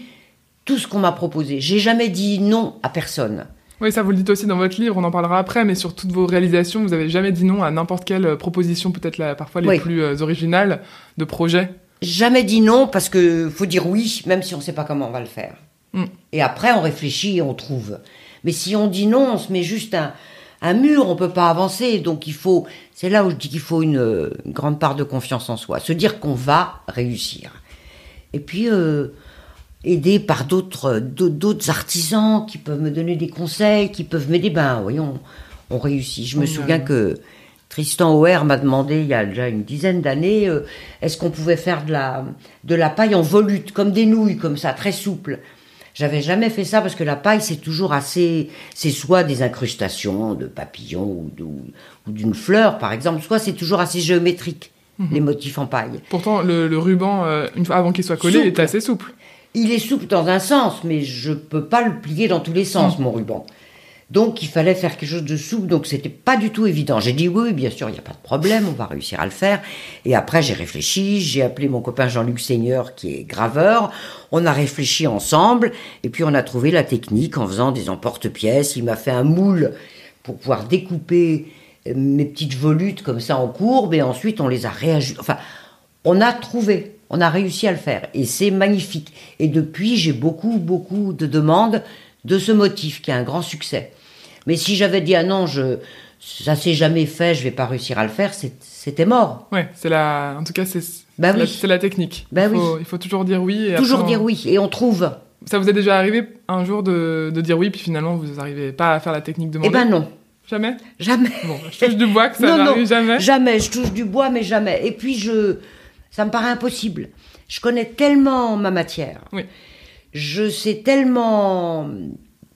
tout ce qu'on m'a proposé. J'ai jamais dit non à personne. Oui, ça vous le dites aussi dans votre livre, on en parlera après, mais sur toutes vos réalisations, vous avez jamais dit non à n'importe quelle euh, proposition, peut-être parfois les Oui. plus euh, originales, de projet. Jamais dit non parce que faut dire oui, même si on ne sait pas comment on va le faire. Mm. Et après, on réfléchit et on trouve. Mais si on dit non, on se met juste un, un mur, on peut pas avancer. Donc il faut, c'est là où je dis qu'il faut une, une grande part de confiance en soi, se dire qu'on va réussir. Et puis euh, aider par d'autres d'autres artisans qui peuvent me donner des conseils, qui peuvent m'aider. Ben voyons, on réussit. Je me souviens que Tristan O'Hare m'a demandé il y a déjà une dizaine d'années, euh, est-ce qu'on pouvait faire de la, de la paille en volute, comme des nouilles, comme ça, très souple. J'avais jamais fait ça parce que la paille, c'est toujours assez, c'est soit des incrustations de papillons ou, d'une fleur, par exemple, soit c'est toujours assez géométrique, les motifs en paille. Pourtant, le, le ruban, euh, une fois avant qu'il soit collé, Souple. est assez souple. Il est souple dans un sens, mais je peux pas le plier dans tous les sens, mon ruban. Donc il fallait faire quelque chose de souple, donc c'était pas du tout évident. J'ai dit oui, bien sûr, il n'y a pas de problème, on va réussir à le faire. Et après j'ai réfléchi, j'ai appelé mon copain Jean-Luc Seigneur qui est graveur, on a réfléchi ensemble, et puis on a trouvé la technique en faisant des emporte-pièces. Il m'a fait un moule pour pouvoir découper euh, mes petites volutes comme ça en courbe, et ensuite on les a réajustés. Enfin, on a trouvé, on a réussi à le faire et c'est magnifique. Et depuis, j'ai beaucoup, beaucoup de demandes de ce motif qui a un grand succès. Mais si j'avais dit ah non, je, ça s'est jamais fait, je vais pas réussir à le faire, c'était mort. Ouais, c'est la, en tout cas, c'est Bah la- oui. c'est la technique. Bah il, faut, oui. il faut toujours dire oui. Et Toujours après, dire on- oui et on trouve. Ça vous est déjà arrivé un jour de, de dire oui, puis finalement vous n'arrivez pas à faire la technique demandée? Eh ben non, Jamais? Jamais. Bon, je touche du bois que ça n'arrive jamais. Jamais, je touche du bois, mais jamais. Et puis, je, ça me paraît impossible. Je connais tellement ma matière. Oui. Je sais tellement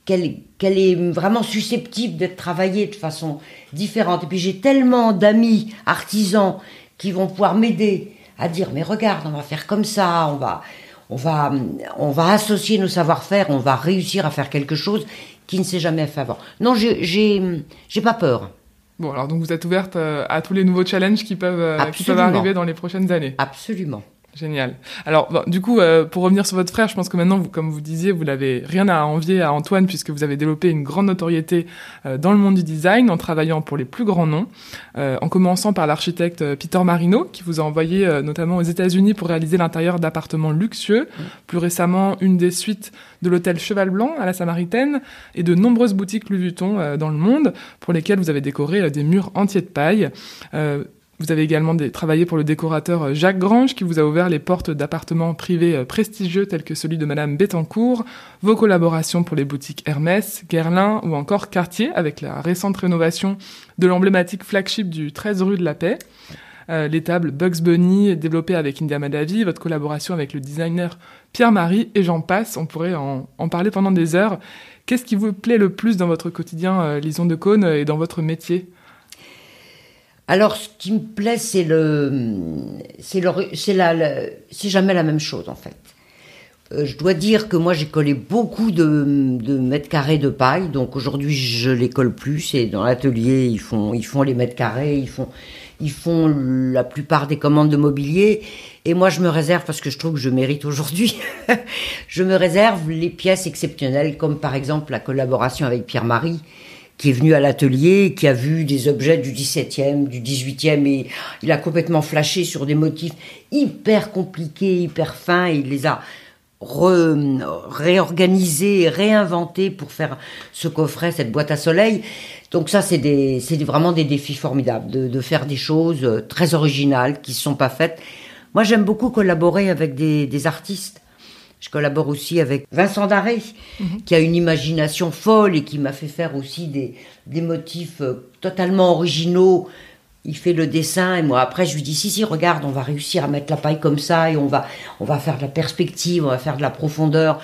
qu'elle est vraiment susceptible d'être travaillée de façon différente. Et puis, j'ai tellement d'amis artisans qui vont pouvoir m'aider à dire, mais regarde, on va faire comme ça, on va, on va, on va associer nos savoir-faire, on va réussir à faire quelque chose qui ne s'est jamais fait avant. Non, j'ai, j'ai, pas peur. Bon, alors donc vous êtes ouverte euh, à tous les nouveaux challenges qui peuvent, euh, qui peuvent arriver dans les prochaines années. Absolument. Génial. Alors, du coup, euh, pour revenir sur votre frère, je pense que maintenant, comme vous disiez, vous n'avez rien à envier à Antoine puisque vous avez développé une grande notoriété euh, dans le monde du design en travaillant pour les plus grands noms, euh, en commençant par l'architecte Peter Marino qui vous a envoyé notamment aux États-Unis pour réaliser l'intérieur d'appartements luxueux. Plus récemment, une des suites de l'hôtel Cheval Blanc à la Samaritaine et de nombreuses boutiques Louis Vuitton dans le monde pour lesquelles vous avez décoré des murs entiers de paille. Vous avez également des- travaillé pour le décorateur euh, Jacques Grange qui vous a ouvert les portes d'appartements privés euh, prestigieux tels que celui de Madame Bettencourt, vos collaborations pour les boutiques Hermès, Guerlain ou encore Cartier avec la récente rénovation de l'emblématique flagship du 13 rue de la Paix. euh, les tables Bugs Bunny développées avec India Madavi, votre collaboration avec le designer Pierre-Marie et j'en passe. On pourrait en, parler pendant des heures. Qu'est-ce qui vous plaît le plus dans votre quotidien, euh, Lison de Cône, et dans votre métier? Alors, ce qui me plaît, c'est le, c'est le, c'est la, c'est jamais la même chose en fait. Euh, je dois dire que moi j'ai collé beaucoup de, mètres carrés de paille, donc aujourd'hui je les colle plus. C'est dans l'atelier, ils font, ils font les mètres carrés, ils font, ils font la plupart des commandes de mobilier. Et moi je me réserve parce que je trouve que je mérite aujourd'hui. je me réserve les pièces exceptionnelles, comme par exemple la collaboration avec Pierre-Marie qui est venu à l'atelier, qui a vu des objets du 17e, du 18e, et il a complètement flashé sur des motifs hyper compliqués, hyper fins, et il les a réorganiser, réinventer pour faire ce coffret, cette boîte à soleil. Donc ça, c'est vraiment des défis formidables de, faire des choses euh, très originales qui ne sont pas faites. Moi, j'aime beaucoup collaborer avec des, artistes. Je collabore aussi avec Vincent Daré, mhm. qui a une imagination folle et qui m'a fait faire aussi des, des motifs euh, totalement originaux. Il fait le dessin et moi après je lui dis si si regarde on va réussir à mettre la paille comme ça et on va on va faire de la perspective on va faire de la profondeur.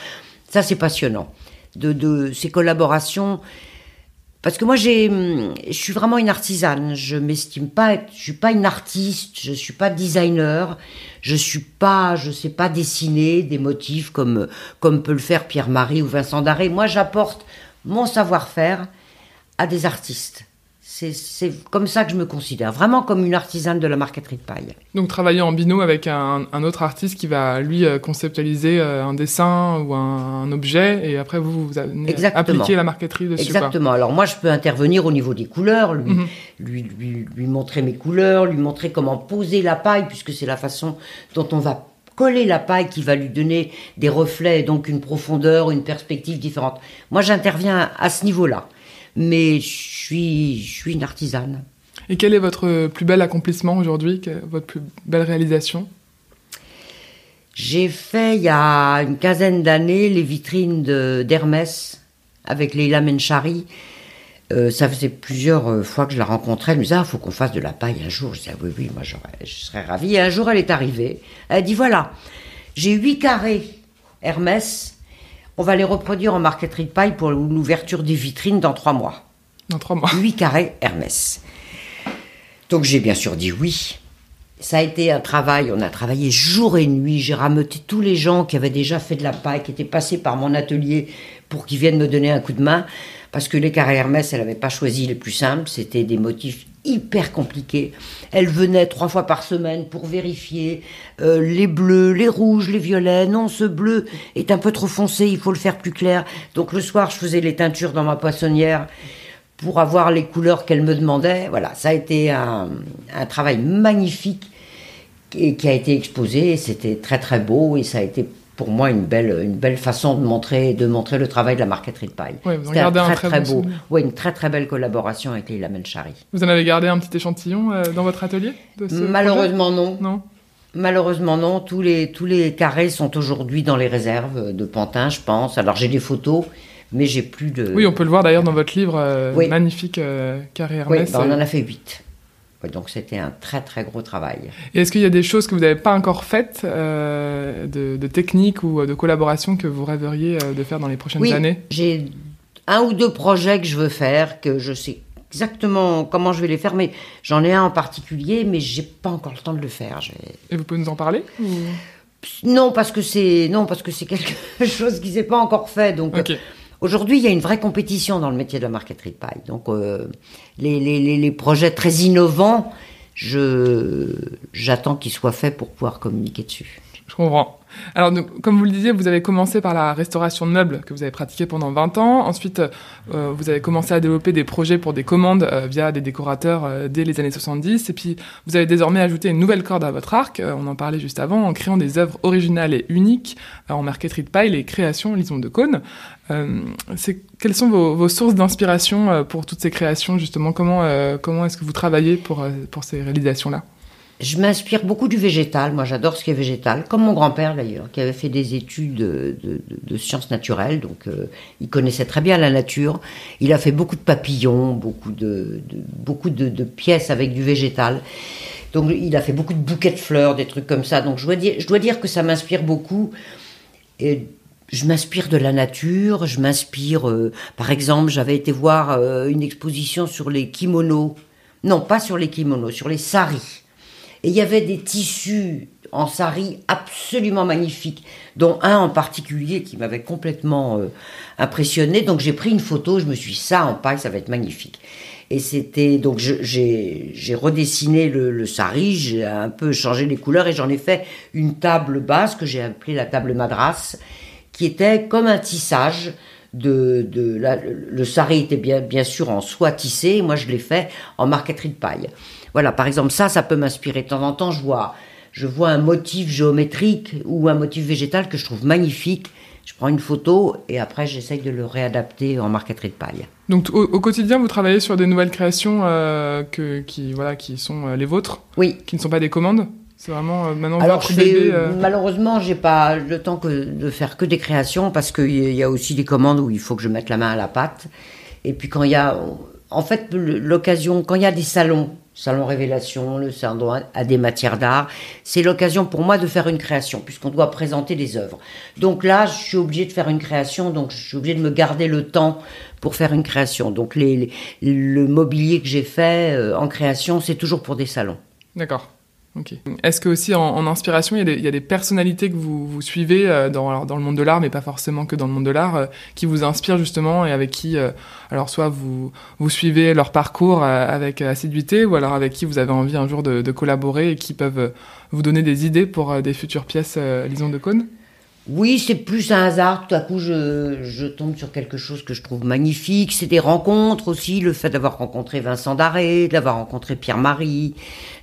Ça c'est passionnant. De, de ces collaborations parce que moi j'ai je suis vraiment une artisane. Je m'estime pas je suis pas une artiste. Je suis pas designer. Je suis pas je sais pas dessiner des motifs comme comme peut le faire Pierre-Marie ou Vincent Daré. Moi j'apporte mon savoir-faire à des artistes c'est comme ça que je me considère, vraiment comme une artisane de la marqueterie de paille. Donc travailler en binôme avec un, autre artiste qui va lui euh, conceptualiser euh, un dessin ou un, objet et après vous, vous appliquer la marqueterie dessus. Exactement. Alors moi je peux intervenir au niveau des couleurs, mhm. lui, lui, lui, montrer mes couleurs, lui montrer comment poser la paille puisque c'est la façon dont on va coller la paille qui va lui donner des reflets, donc une profondeur, une perspective différente. Moi j'interviens à ce niveau-là mais je suis, je suis une artisane. Et quel est votre plus bel accomplissement aujourd'hui, votre plus belle réalisation? J'ai fait il y a une quinzaine d'années les vitrines d'Hermès avec Leila Menchari. Euh, ça faisait plusieurs euh, fois que je la rencontrais. Elle me disait, il ah, faut qu'on fasse de la paille un jour. Je disais, ah oui, oui, moi je serais ravie. Et un jour, elle est arrivée. Elle dit, voilà, j'ai huit carrés Hermès on va les reproduire en marqueterie de paille pour l'ouverture des vitrines dans trois mois. Dans trois mois. Huit carrés Hermès. Donc j'ai bien sûr dit oui. Ça a été un travail, on a travaillé jour et nuit. J'ai rameuté tous les gens qui avaient déjà fait de la paille, qui étaient passés par mon atelier pour qu'ils viennent me donner un coup de main. Parce que les carrés Hermès, elle n'avait pas choisi les plus simples. C'était des motifs hyper compliqué. Elle venait trois fois par semaine pour vérifier euh, les bleus, les rouges, les violets. Non, ce bleu est un peu trop foncé, il faut le faire plus clair. Donc le soir, je faisais les teintures dans ma poissonnière pour avoir les couleurs qu'elle me demandait. Voilà, ça a été un, un travail magnifique et qui a été exposé. C'était très très beau et ça a été pour moi une belle, une belle façon de montrer, de montrer le travail de la marqueterie de paille. Ouais, vous un très, très, beau. Oui, une très très belle collaboration avec Leila Menchari. Vous en avez gardé un petit échantillon euh, dans votre atelier Malheureusement non. Non. Malheureusement non. Tous les, tous les carrés sont aujourd'hui dans les réserves de Pantin, je pense. Alors j'ai des photos, mais j'ai plus de. Oui, on peut le voir d'ailleurs dans votre livre, euh, magnifique euh, carré Hermès. Oui, ben, on en a fait huit donc c'était un très très gros travail. Et est-ce qu'il y a des choses que vous n'avez pas encore faites, euh, de, de techniques ou de collaboration que vous rêveriez euh, de faire dans les prochaines oui, années? J'ai un ou deux projets que je veux faire, que je sais exactement comment je vais les faire, mais j'en ai un en particulier, mais j'ai pas encore le temps de le faire. Et vous pouvez nous en parler? Non, parce que c'est non parce que c'est quelque chose qui s'est pas encore fait, donc. Aujourd'hui, il y a une vraie compétition dans le métier de la marqueterie paille. Donc, euh, les, projets très innovants, j'attends qu'ils soient faits pour pouvoir communiquer dessus. Je comprends. Alors, comme vous le disiez, vous avez commencé par la restauration de meubles que vous avez pratiquée pendant 20 ans. Ensuite, euh, vous avez commencé à développer des projets pour des commandes euh, via des décorateurs euh, dès les années 70. Et puis, vous avez désormais ajouté une nouvelle corde à votre arc, on en parlait juste avant, en créant des œuvres originales et uniques en marqueterie de paille, les créations Lison de Cône. quelles sont vos, vos sources d'inspiration pour toutes ces créations, justement? Comment, comment est-ce que vous travaillez pour, pour ces réalisations-là? Je m'inspire beaucoup du végétal. Moi, j'adore ce qui est végétal, comme mon grand-père d'ailleurs, qui avait fait des études de, sciences naturelles, donc euh, il connaissait très bien la nature. Il a fait beaucoup de papillons, beaucoup de, pièces avec du végétal. Donc il a fait beaucoup de bouquets de fleurs, des trucs comme ça. Donc je dois dire, je dois dire que ça m'inspire beaucoup. Et je m'inspire de la nature, je m'inspire, euh, par exemple, j'avais été voir euh, une exposition sur les kimonos. Non, pas sur les kimonos, sur les saris. Et il y avait des tissus en sari absolument magnifiques, dont un en particulier qui m'avait complètement euh, impressionné. Donc j'ai pris une photo, je me suis dit, ça en paille, ça va être magnifique. Et c'était donc j'ai redessiné le, le sari, j'ai un peu changé les couleurs et j'en ai fait une table basse que j'ai appelée la table madras, qui était comme un tissage. De, de le sari était bien, bien sûr en soie tissée, moi je l'ai fait en marqueterie de paille. Voilà, par exemple, ça, ça peut m'inspirer. De temps en temps, je vois, je vois un motif géométrique ou un motif végétal que je trouve magnifique. Je prends une photo et après, j'essaye de le réadapter en marqueterie de paille. Donc, au, quotidien, vous travaillez sur des nouvelles créations euh, que, qui, voilà, qui sont euh, les vôtres Oui. Qui ne sont pas des commandes? C'est vraiment euh, maintenant Alors bébé. Euh... Malheureusement, j'ai pas le temps que de faire que des créations parce qu'il y a aussi des commandes où il faut que je mette la main à la pâte. Et puis quand il y a, en fait, l'occasion, quand il y a des salons, salon révélation, le salon à des matières d'art, c'est l'occasion pour moi de faire une création puisqu'on doit présenter des œuvres. Donc là, je suis obligée de faire une création, donc je suis obligée de me garder le temps pour faire une création. Donc les, le mobilier que j'ai fait euh, en création, c'est toujours pour des salons. D'accord. Est-ce que aussi en, inspiration, il y, a des, personnalités que vous, vous suivez euh, dans, le monde de l'art, mais pas forcément que dans le monde de l'art, euh, qui vous inspirent justement et avec qui, euh, alors soit vous, vous suivez leur parcours avec assiduité, ou alors avec qui vous avez envie un jour de, de collaborer et qui peuvent vous donner des idées pour des futures pièces Lison de Cône oui, c'est plus un hasard. Tout à coup, je, tombe sur quelque chose que je trouve magnifique. C'est des rencontres aussi, le fait d'avoir rencontré Vincent Daré, d'avoir rencontré Pierre-Marie,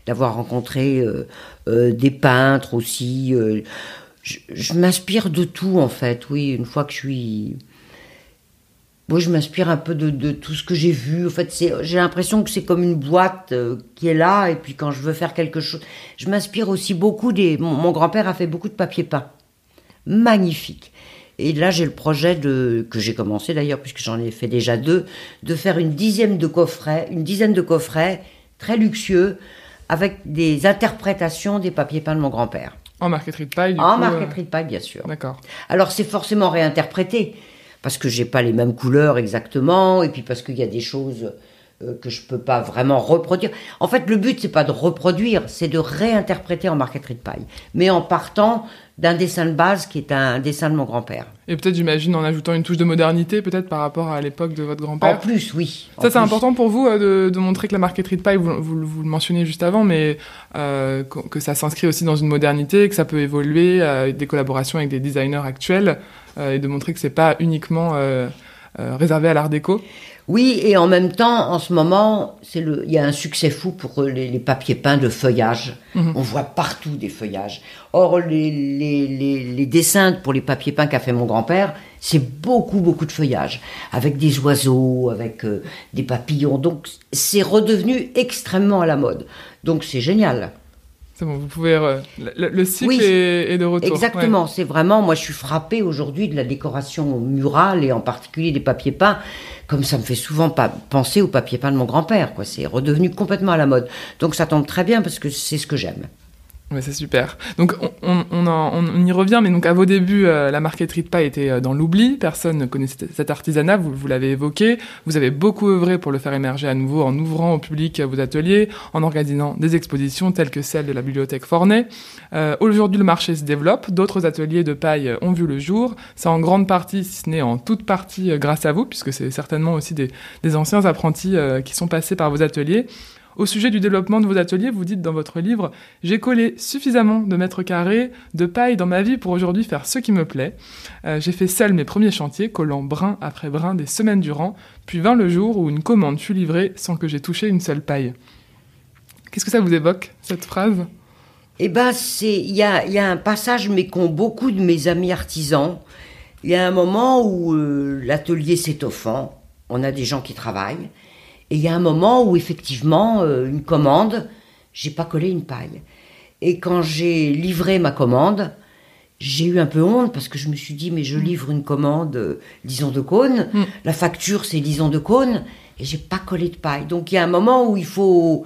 d'avoir rencontré euh, euh, des peintres aussi. Euh, je, m'inspire de tout, en fait. Oui, une fois que je suis... Oui, je m'inspire un peu de, de, tout ce que j'ai vu. En fait, j'ai l'impression que c'est comme une boîte qui est là, et puis quand je veux faire quelque chose... Je m'inspire aussi beaucoup des... mon grand-père a fait beaucoup de papier peint magnifique. Et là, j'ai le projet de, que j'ai commencé d'ailleurs, puisque j'en ai fait déjà deux, de faire une dizaine de coffrets, une dizaine de coffrets très luxueux, avec des interprétations des papiers peints de mon grand-père. En marqueterie de paille, du En coup, marqueterie de paille, bien sûr. D'accord. Alors, c'est forcément réinterprété, parce que j'ai pas les mêmes couleurs exactement, et puis parce qu'il y a des choses que je peux pas vraiment reproduire. En fait, le but c'est pas de reproduire, c'est de réinterpréter en marqueterie de paille, mais en partant d'un dessin de base qui est un dessin de mon grand-père. Et peut-être, j'imagine, en ajoutant une touche de modernité, peut-être par rapport à l'époque de votre grand-père. En plus, oui. Ça, c'est important pour vous euh, de, montrer que la marqueterie de paille, vous, vous, le mentionnez juste avant, mais euh, que ça s'inscrit aussi dans une modernité, que ça peut évoluer, euh, des collaborations avec des designers actuels, et de montrer que c'est pas uniquement réservé à l'art déco. Oui, et en même temps, en ce moment, c'est le, il y a un succès fou pour les, papiers peints de feuillage. Mhm. On voit partout des feuillages. Or, les, les, dessins pour les papiers peints qu'a fait mon grand-père, c'est beaucoup, beaucoup de feuillage, avec des oiseaux, avec euh, des papillons. Donc, c'est redevenu extrêmement à la mode. Donc, c'est génial. C'est bon, vous pouvez. le, cycle est, de retour. Exactement, c'est vraiment. Moi, je suis frappée aujourd'hui de la décoration murale et en particulier des papiers peints comme ça me fait souvent pas penser au papier peint de mon grand-père, quoi. C'est redevenu complètement à la mode. Donc ça tombe très bien parce que c'est ce que j'aime. Ouais, c'est super. Donc on, on, on, y revient, mais donc à vos débuts, euh, la marqueterie de paille était euh, dans l'oubli. Personne ne connaissait cet artisanat. Vous, vous l'avez évoqué. Vous avez beaucoup œuvré pour le faire émerger à nouveau en ouvrant au public euh, vos ateliers, en organisant des expositions telles que celle de la bibliothèque Forney. Euh, Aujourd'hui, le marché se développe. D'autres ateliers de paille ont vu le jour. C'est en grande partie, si ce n'est en toute partie, grâce à vous, puisque c'est certainement aussi des, des anciens apprentis qui sont passés par vos ateliers. Au sujet du développement de vos ateliers, vous dites dans votre livre J'ai collé suffisamment de mètres carrés de paille dans ma vie pour aujourd'hui faire ce qui me plaît. Euh, j'ai fait seul mes premiers chantiers, collant brin après brin des semaines durant, puis vint le jour où une commande fut livrée sans que j'ai touché une seule paille. Qu'est-ce que ça vous évoque, cette phrase? Eh ben, il y a, un passage, mais qu'ont beaucoup de mes amis artisans. Il y a un moment où euh, l'atelier s'étoffant, on a des gens qui travaillent, et il y a un moment où effectivement, euh, une commande, j'ai pas collé une paille. Et quand j'ai livré ma commande, j'ai eu un peu honte parce que je me suis dit, mais je mm. livre une commande, euh, disons, de cône. Mm. La facture, c'est disons de cône. Et j'ai pas collé de paille. Donc il y a un moment où il faut,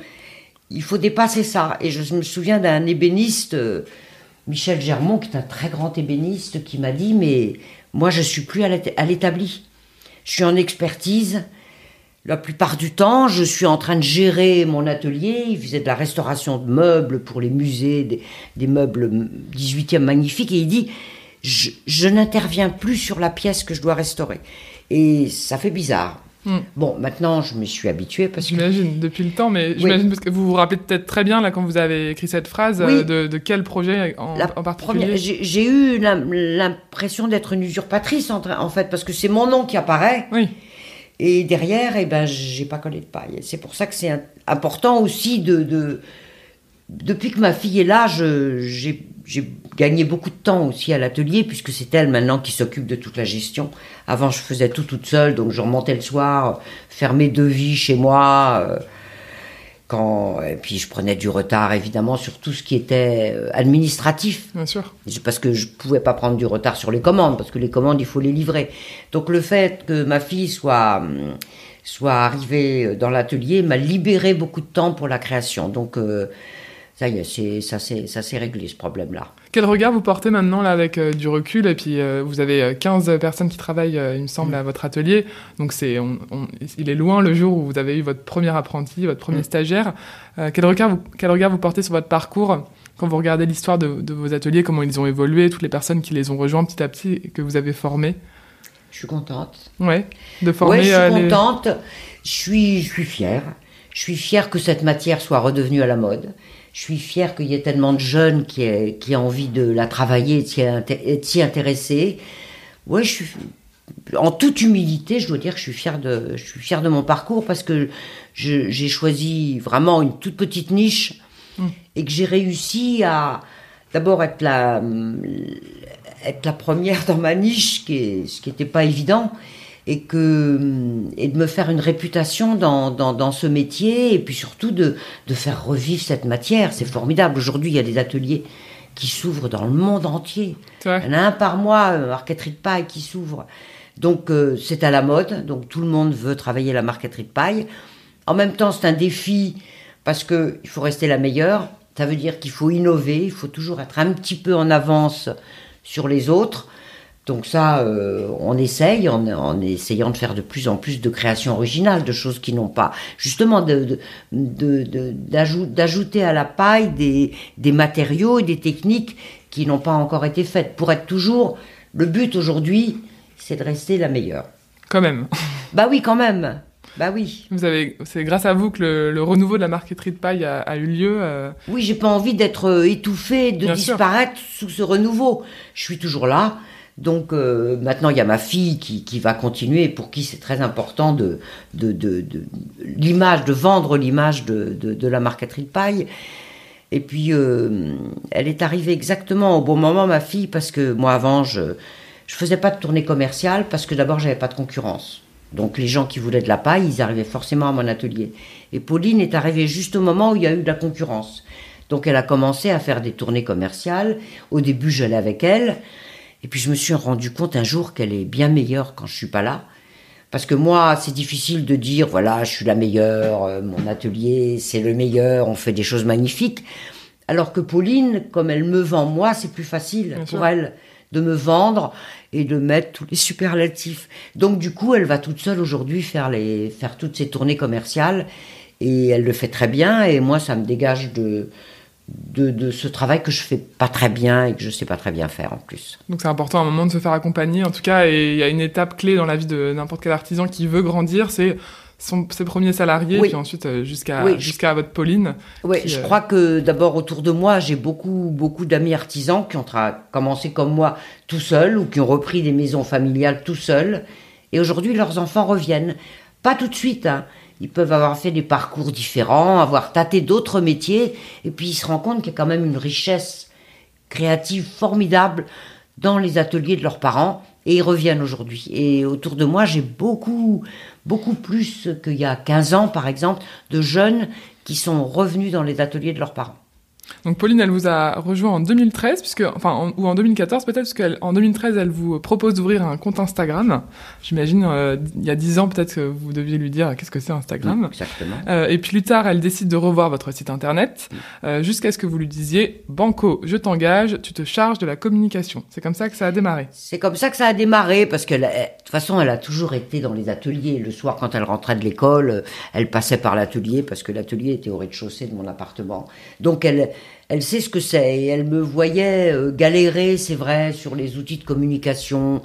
il faut dépasser ça. Et je me souviens d'un ébéniste, euh, Michel Germont, qui est un très grand ébéniste, qui m'a dit, mais moi je suis plus à l'établi. Je suis en expertise. La plupart du temps, je suis en train de gérer mon atelier. Il faisait de la restauration de meubles pour les musées, des, des meubles 18e magnifiques. Et il dit, je, je n'interviens plus sur la pièce que je dois restaurer. Et ça fait bizarre. Hmm. Bon, maintenant, je me suis habituée parce que... J'imagine, depuis le temps, mais j'imagine parce que vous vous rappelez peut-être très bien, là, quand vous avez écrit cette phrase, euh, de, quel projet en, particulier J'ai eu l'impression d'être une usurpatrice, en, en, fait, parce que c'est mon nom qui apparaît. Oui. Et derrière, eh ben, j'ai pas collé de paille. C'est pour ça que c'est important aussi de, de... Depuis que ma fille est là, j'ai j'ai gagné beaucoup de temps aussi à l'atelier, puisque c'est elle maintenant qui s'occupe de toute la gestion. Avant, je faisais tout toute seule, donc je remontais le soir, faire mes devis chez moi. Euh, quand, et puis je prenais du retard, évidemment, sur tout ce qui était euh, administratif. Bien sûr. Parce que je pouvais pas prendre du retard sur les commandes, parce que les commandes, il faut les livrer. Donc le fait que ma fille soit soit arrivée dans l'atelier m'a libéré beaucoup de temps pour la création. Donc euh, ça y est, ça s'est réglé ce problème-là. Quel regard vous portez maintenant là avec euh, du recul Et puis euh, vous avez 15 euh, personnes qui travaillent, il me semble, mm. à votre atelier. Donc c'est, il est loin le jour où vous avez eu votre premier apprenti, votre premier mm. stagiaire. quel, regard vous, quel regard vous portez sur votre parcours quand vous regardez l'histoire de, vos ateliers, comment ils ont évolué, toutes les personnes qui les ont rejoints petit à petit et que vous avez formées? Je suis contente. Ouais, de former. Ouais, je suis contente. Je suis, je suis fière. Je suis fière que cette matière soit redevenue à la mode. Je suis fière qu'il y ait tellement de jeunes qui aient, qui envie de la travailler et de s'y intéresser. Ouais, je suis, en toute humilité, je dois dire que je suis fière de, je suis fière de mon parcours parce que j'ai choisi vraiment une toute petite niche mm. et que j'ai réussi à d'abord être la, être la première dans ma niche, ce qui n'était pas évident, et que et de me faire une réputation dans, dans, dans ce métier et puis surtout de, de faire revivre cette matière. C'est formidable. Aujourd'hui, il y a des ateliers qui s'ouvrent dans le monde entier. Il y en a un par mois, euh, marqueterie de paille qui s'ouvre. Donc euh, c'est à la mode. Donc tout le monde veut travailler la marqueterie de paille. En même temps, c'est un défi parce que il faut rester la meilleure. Ça veut dire qu'il faut innover. Il faut toujours être un petit peu en avance sur les autres. Donc ça, euh, on essaye, en, essayant de faire de plus en plus de créations originales, de choses qui n'ont pas, justement, d'ajouter à la paille des, des matériaux et des techniques qui n'ont pas encore été faites. Pour être toujours, le but aujourd'hui, c'est de rester la meilleure. Quand même. Bah oui, quand même. Bah oui. Vous avez, c'est grâce à vous que le, renouveau de la marqueterie de paille a, eu lieu. Euh. Oui, j'ai pas envie d'être euh, étouffée, de disparaître sous ce renouveau. Je suis toujours là. Donc euh, maintenant, il y a ma fille qui, qui va continuer, pour qui c'est très important de, de, de, l'image, de vendre l'image de, la marqueterie de paille. Et puis, euh, elle est arrivée exactement au bon moment, ma fille, parce que moi, avant, je je faisais pas de tournée commerciale, parce que d'abord, j'avais pas de concurrence. Donc les gens qui voulaient de la paille, ils arrivaient forcément à mon atelier. Et Pauline est arrivée juste au moment où il y a eu de la concurrence. Donc elle a commencé à faire des tournées commerciales. Au début, j'allais avec elle. Et puis je me suis rendu compte un jour qu'elle est bien meilleure quand je suis pas là. Parce que moi, c'est difficile de dire, voilà, je suis la meilleure, euh, mon atelier, c'est le meilleur, on fait des choses magnifiques. Alors que Pauline, comme elle me vend moi, c'est plus facile pour elle de me vendre et de mettre tous les superlatifs. Donc du coup, elle va toute seule aujourd'hui faire les faire toutes ses tournées commerciales et elle le fait très bien et moi ça me dégage de de, ce travail que je fais pas très bien et que je sais pas très bien faire en plus. Donc c'est important à un moment de se faire accompagner. En tout cas, et il y a une étape clé dans la vie de n'importe quel artisan qui veut grandir, c'est ses premiers salariés, puis ensuite euh, jusqu'à jusqu'à votre Pauline. Oui, je euh, crois que d'abord autour de moi, j'ai beaucoup beaucoup d'amis artisans qui ont commencé comme moi tout seuls ou qui ont repris des maisons familiales tout seuls. Et aujourd'hui, leurs enfants reviennent. Pas tout de suite, hein, ils peuvent avoir fait des parcours différents, avoir tâté d'autres métiers, et puis ils se rendent compte qu'il y a quand même une richesse créative formidable dans les ateliers de leurs parents, et ils reviennent aujourd'hui. Et autour de moi, j'ai beaucoup, beaucoup plus qu'il y a 15 ans, par exemple, de jeunes qui sont revenus dans les ateliers de leurs parents. Donc Pauline, elle vous a rejoint en 2013, puisque, enfin, ou en 2014 peut-être, parce qu'en 2013, elle vous propose d'ouvrir un compte Instagram. J'imagine, euh, il y a 10 ans peut-être que vous deviez lui dire qu'est-ce que c'est Instagram. Exactement. Euh, et puis plus tard, elle décide de revoir votre site internet, euh, jusqu'à ce que vous lui disiez, Banco, je t'engage, tu te charges de la communication. C'est comme ça que ça a démarré. C'est comme ça que ça a démarré, parce que de toute façon, elle a toujours été dans les ateliers. Le soir, quand elle rentrait de l'école, elle passait par l'atelier, parce que l'atelier était au rez-de-chaussée de mon appartement. Donc elle elle sait ce que c'est et elle me voyait euh, galérer, c'est vrai, sur les outils de communication.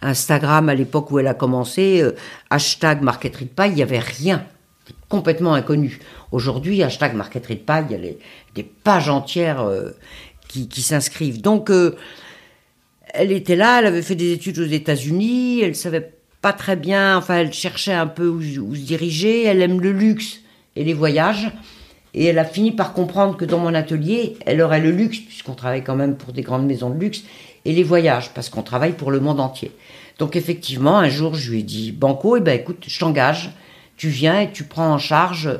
Instagram, à l'époque où elle a commencé, euh, hashtag Marqueterie de paille, il n'y avait rien. Complètement inconnu. Aujourd'hui, hashtag Marqueterie de paille, il y a des pages entières euh, qui, s'inscrivent. Donc, elle était là, elle avait fait des études aux États-Unis, elle savait pas très bien, enfin, elle cherchait un peu où se diriger, elle aime le luxe et les voyages. Et elle a fini par comprendre que dans mon atelier, elle aurait le luxe, puisqu'on travaille quand même pour des grandes maisons de luxe, et les voyages, parce qu'on travaille pour le monde entier. Donc effectivement, un jour, je lui ai dit, Banco, eh ben écoute, je t'engage, tu viens et tu prends en charge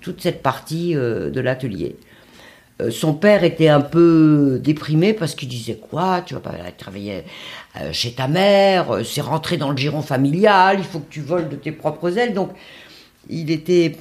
toute cette partie euh, de l'atelier. Euh, son père était un peu déprimé parce qu'il disait quoi, tu vas pas travailler euh, chez ta mère, c'est rentrer dans le giron familial, il faut que tu voles de tes propres ailes. Donc il était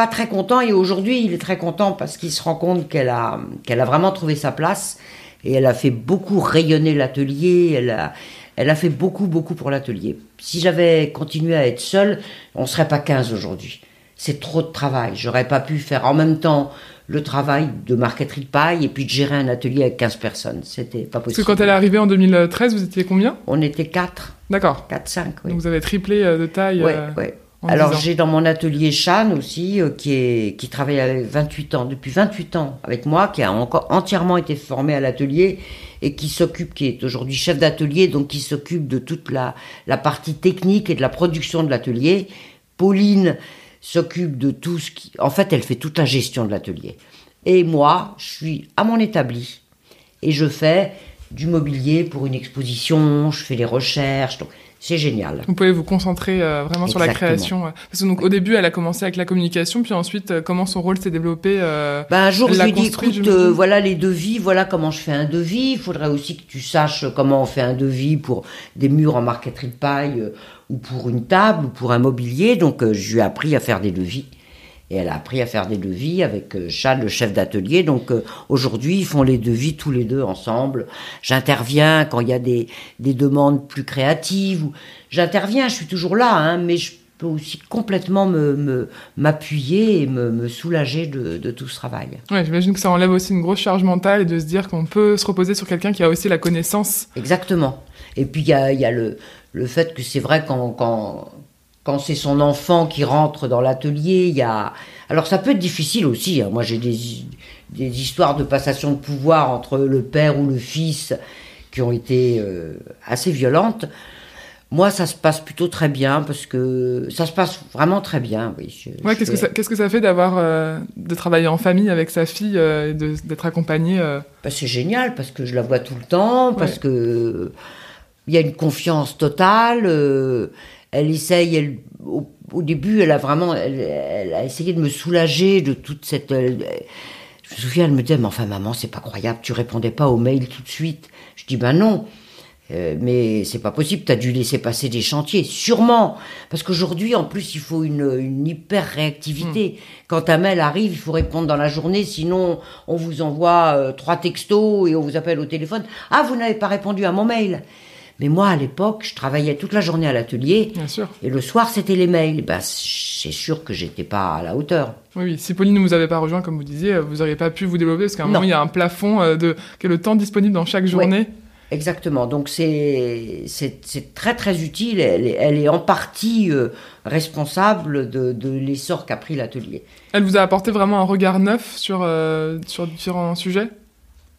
pas très content et aujourd'hui il est très content parce qu'il se rend compte qu'elle a, qu'elle a vraiment trouvé sa place et elle a fait beaucoup rayonner l'atelier, elle a, elle a fait beaucoup, beaucoup pour l'atelier. Si j'avais continué à être seule, on serait pas 15 aujourd'hui. C'est trop de travail. J'aurais pas pu faire en même temps le travail de marqueterie de paille et puis de gérer un atelier avec 15 personnes. C'était pas possible. Parce que quand elle est arrivée en 2013, vous étiez combien? On était 4. D'accord. 4, 5, oui. Donc vous avez triplé euh, de taille. Oui, oui. Alors j'ai dans mon atelier Chan aussi, euh, qui, est, qui travaille avec 28 ans, depuis 28 ans avec moi, qui a encore entièrement été formé à l'atelier et qui s'occupe, qui est aujourd'hui chef d'atelier, donc qui s'occupe de toute la, la partie technique et de la production de l'atelier. Pauline s'occupe de tout ce qui... En fait, elle fait toute la gestion de l'atelier. Et moi, je suis à mon établi et je fais du mobilier pour une exposition, je fais les recherches. Donc, c'est génial. Vous pouvez vous concentrer euh, vraiment sur la création. Euh. Parce que donc au début, elle a commencé avec la communication, puis ensuite, euh, comment son rôle s'est développé ben, Un jour, je lui ai dit, écoute, voilà les devis, voilà comment je fais un devis. Il faudrait aussi que tu saches comment on fait un devis pour des murs en marqueterie de paille ou pour une table ou pour un mobilier. Donc, je lui ai appris à faire des devis. Et elle a appris à faire des devis avec euh, Charles, le chef d'atelier. Donc euh, aujourd'hui, ils font les devis tous les deux ensemble. J'interviens quand il y a des, des demandes plus créatives. J'interviens, je suis toujours là, hein, mais je peux aussi complètement me m'appuyer et me, me, soulager de, de, tout ce travail. Ouais, j'imagine que ça enlève aussi une grosse charge mentale et de se dire qu'on peut se reposer sur quelqu'un qui a aussi la connaissance. Exactement. Et puis il y a, y a le, le fait que c'est vrai quand, quand, quand c'est son enfant qui rentre dans l'atelier, il y a... Alors ça peut être difficile aussi. Hein. Moi j'ai des, des, histoires de passation de pouvoir entre le père ou le fils qui ont été euh, assez violentes. Moi, ça se passe plutôt très bien parce que ça se passe vraiment très bien. Oui, ouais, qu'est-ce, que ça, qu'est-ce que ça fait d'avoir euh, de travailler en famille avec sa fille euh, et d'être accompagné bah, C'est génial parce que je la vois tout le temps, parce que il y a une confiance totale elle essaye, elle, au, début, elle a vraiment, elle, a essayé de me soulager de toute cette. je me souviens, elle me disait, mais enfin, maman, c'est pas croyable, tu répondais pas aux mails tout de suite. Je dis, ben non. Euh, mais c'est pas possible, tu as dû laisser passer des chantiers. Sûrement. Parce qu'aujourd'hui, en plus, il faut une, une hyper réactivité. Hmm. Quand un mail arrive, il faut répondre dans la journée, sinon on vous envoie euh, trois textos et on vous appelle au téléphone. Ah, vous n'avez pas répondu à mon mail. Mais moi, à l'époque, je travaillais toute la journée à l'atelier. Bien sûr. Et le soir, c'était les mails. Ben, c'est sûr que j'étais pas à la hauteur. Oui, oui. Si Pauline ne vous avait pas rejoint, comme vous disiez, vous n'auriez pas pu vous développer parce qu'à un moment, il y a un plafond euh, de quel est le temps disponible dans chaque journée. Exactement. Donc c'est c'est très très utile. Elle est, elle est en partie euh, responsable de, de l'essor qu'a pris l'atelier. Elle vous a apporté vraiment un regard neuf sur euh, sur différents sujets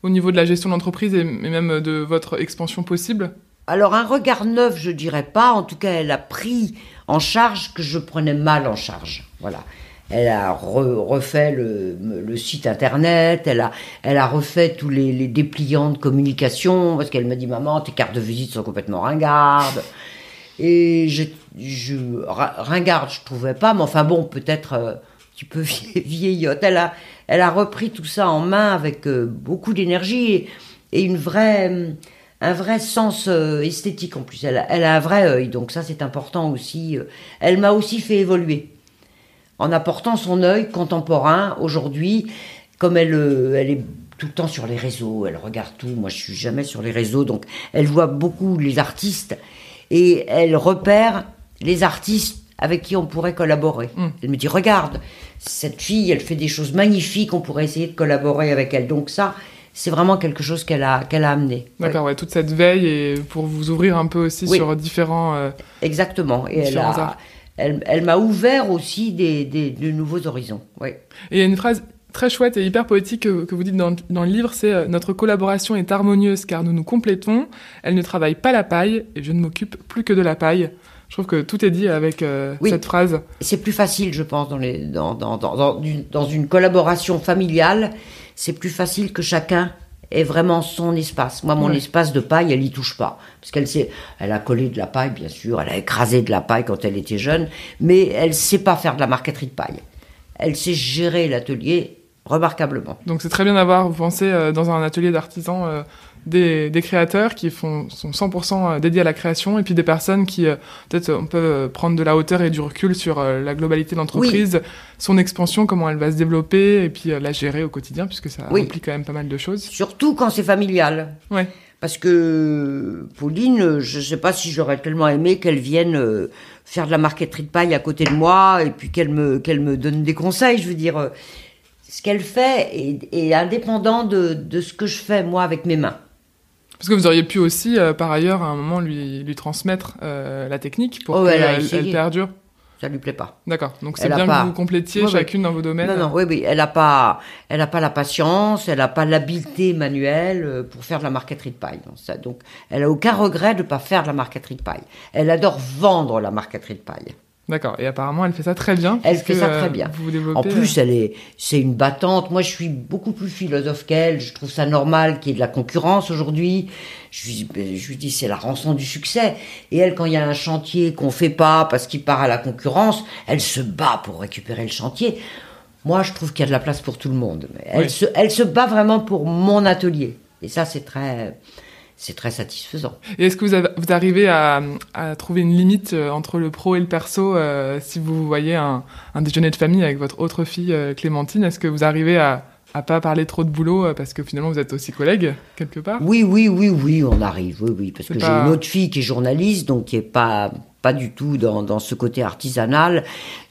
au niveau de la gestion d'entreprise et même de votre expansion possible? Alors un regard neuf, je dirais pas. En tout cas, elle a pris en charge que je prenais mal en charge. Voilà. Elle a refait le, site internet, elle a, elle a refait tous les, dépliants de communication, parce qu'elle m'a dit, maman, tes cartes de visite sont complètement ringardes. Et je, je ringarde, je trouvais pas, mais enfin bon, peut-être euh, un petit peu vieillotte. Elle a, elle a repris tout ça en main avec euh, beaucoup d'énergie et, et une vraie, un vrai sens euh, esthétique en plus. Elle, a- elle a un vrai œil, donc ça c'est important aussi. Euh, Elle m'a aussi fait évoluer en apportant son œil contemporain aujourd'hui, comme elle, euh, elle est tout le temps sur les réseaux, elle regarde tout. Moi, je suis jamais sur les réseaux, donc elle voit beaucoup les artistes et elle repère les artistes avec qui on pourrait collaborer. Mm. Elle me dit regarde, cette fille, elle fait des choses magnifiques, on pourrait essayer de collaborer avec elle. Donc ça, c'est vraiment quelque chose qu'elle a, qu'elle a amené. D'accord, ouais, toute cette veille et pour vous ouvrir un peu aussi Oui. sur différents. euh, Exactement. Et elle, a- elle, elle m'a ouvert aussi des, des- de nouveaux horizons. Oui. Et il y a une phrase très chouette et hyper poétique que, que vous dites dans, dans le livre, c'est euh, Notre collaboration est harmonieuse car nous nous complétons, elle ne travaille pas la paille et je ne m'occupe plus que de la paille. Je trouve que tout est dit avec euh, Oui. cette phrase. C'est plus facile, je pense, dans, les, dans, dans, dans, dans une collaboration familiale. C'est plus facile que chacun ait vraiment son espace. Moi, mon espace de paille, elle y touche pas. Parce qu'elle sait, elle a collé de la paille, bien sûr, elle a écrasé de la paille quand elle était jeune, mais elle sait pas faire de la marqueterie de paille. Elle sait gérer l'atelier remarquablement. Donc c'est très bien d'avoir, vous pensez, euh, dans un atelier d'artisans, euh, des, des créateurs qui font, sont 100% dédiés à la création et puis des personnes qui, euh, peut-être, on peut euh, prendre de la hauteur et du recul sur euh, la globalité de l'entreprise, son expansion, comment elle va se développer et puis euh, la gérer au quotidien puisque ça Oui. implique quand même pas mal de choses. Surtout quand c'est familial. Ouais. Parce que Pauline, je ne sais pas si j'aurais tellement aimé qu'elle vienne euh, faire de la marqueterie de paille à côté de moi et puis qu'elle me, qu'elle me donne des conseils. Je veux dire, euh, ce qu'elle fait est, est indépendant de, de ce que je fais moi avec mes mains. Parce que vous auriez pu aussi, euh, par ailleurs, à un moment, lui, lui transmettre euh, la technique pour Oh, qu'elle elle perdure. Ça lui plaît pas. D'accord. Donc c'est bien pas- que vous complétiez chacune dans vos domaines. Non, non, oui, oui. Elle n'a pas, elle a pas la patience, elle n'a pas l'habileté manuelle euh, pour faire de la marqueterie de paille. Donc, elle a aucun regret de ne pas faire de la marqueterie de paille. Elle adore vendre la marqueterie de paille. D'accord. Et apparemment, elle fait ça très bien. Elle fait ça euh, très bien. Vous vous développez. En plus, euh, elle est, c'est une battante. Moi, je suis beaucoup plus philosophe qu'elle. Je trouve ça normal qu'il y ait de la concurrence aujourd'hui. Je lui, ben, je lui dis, c'est la rançon du succès. Et elle, quand il y a un chantier qu'on fait pas parce qu'il part à la concurrence, elle se bat pour récupérer le chantier. Moi, je trouve qu'il y a de la place pour tout le monde. Elle, Oui. se, elle se bat vraiment pour mon atelier. Et ça, c'est très, c'est très satisfaisant. Et est-ce que vous, avez- vous arrivez à, à trouver une limite euh, entre le pro et le perso euh, si vous voyez un, un déjeuner de famille avec votre autre fille euh, Clémentine? Est-ce que vous arrivez à, à pas parler trop de boulot euh, parce que finalement vous êtes aussi collègues quelque part? Oui, oui, oui, oui, on arrive, oui, oui, parce que pas- j'ai une autre fille qui est journaliste, donc qui est pas pas du tout dans, dans ce côté artisanal.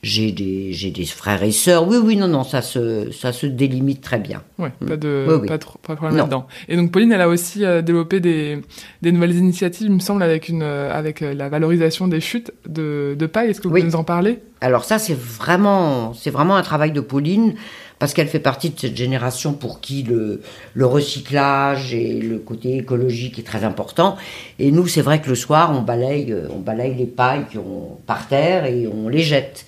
J'ai des des frères et sœurs. Oui, oui, non, non, ça se ça se délimite très bien. Ouais, pas de, Oui, oui. Pas, trop, pas de problème là-dedans. Et donc Pauline, elle a aussi euh, développé des, des nouvelles initiatives, il me semble, avec une euh, avec euh, la valorisation des chutes de, de paille. Est-ce que vous Oui. pouvez nous en parler? Alors ça, c'est vraiment, c'est vraiment un travail de Pauline parce qu'elle fait partie de cette génération pour qui le, recyclage et le côté écologique est très important. Et nous, c'est vrai que le soir, on balaye, euh, on balaye les pailles ont par terre et on les jette.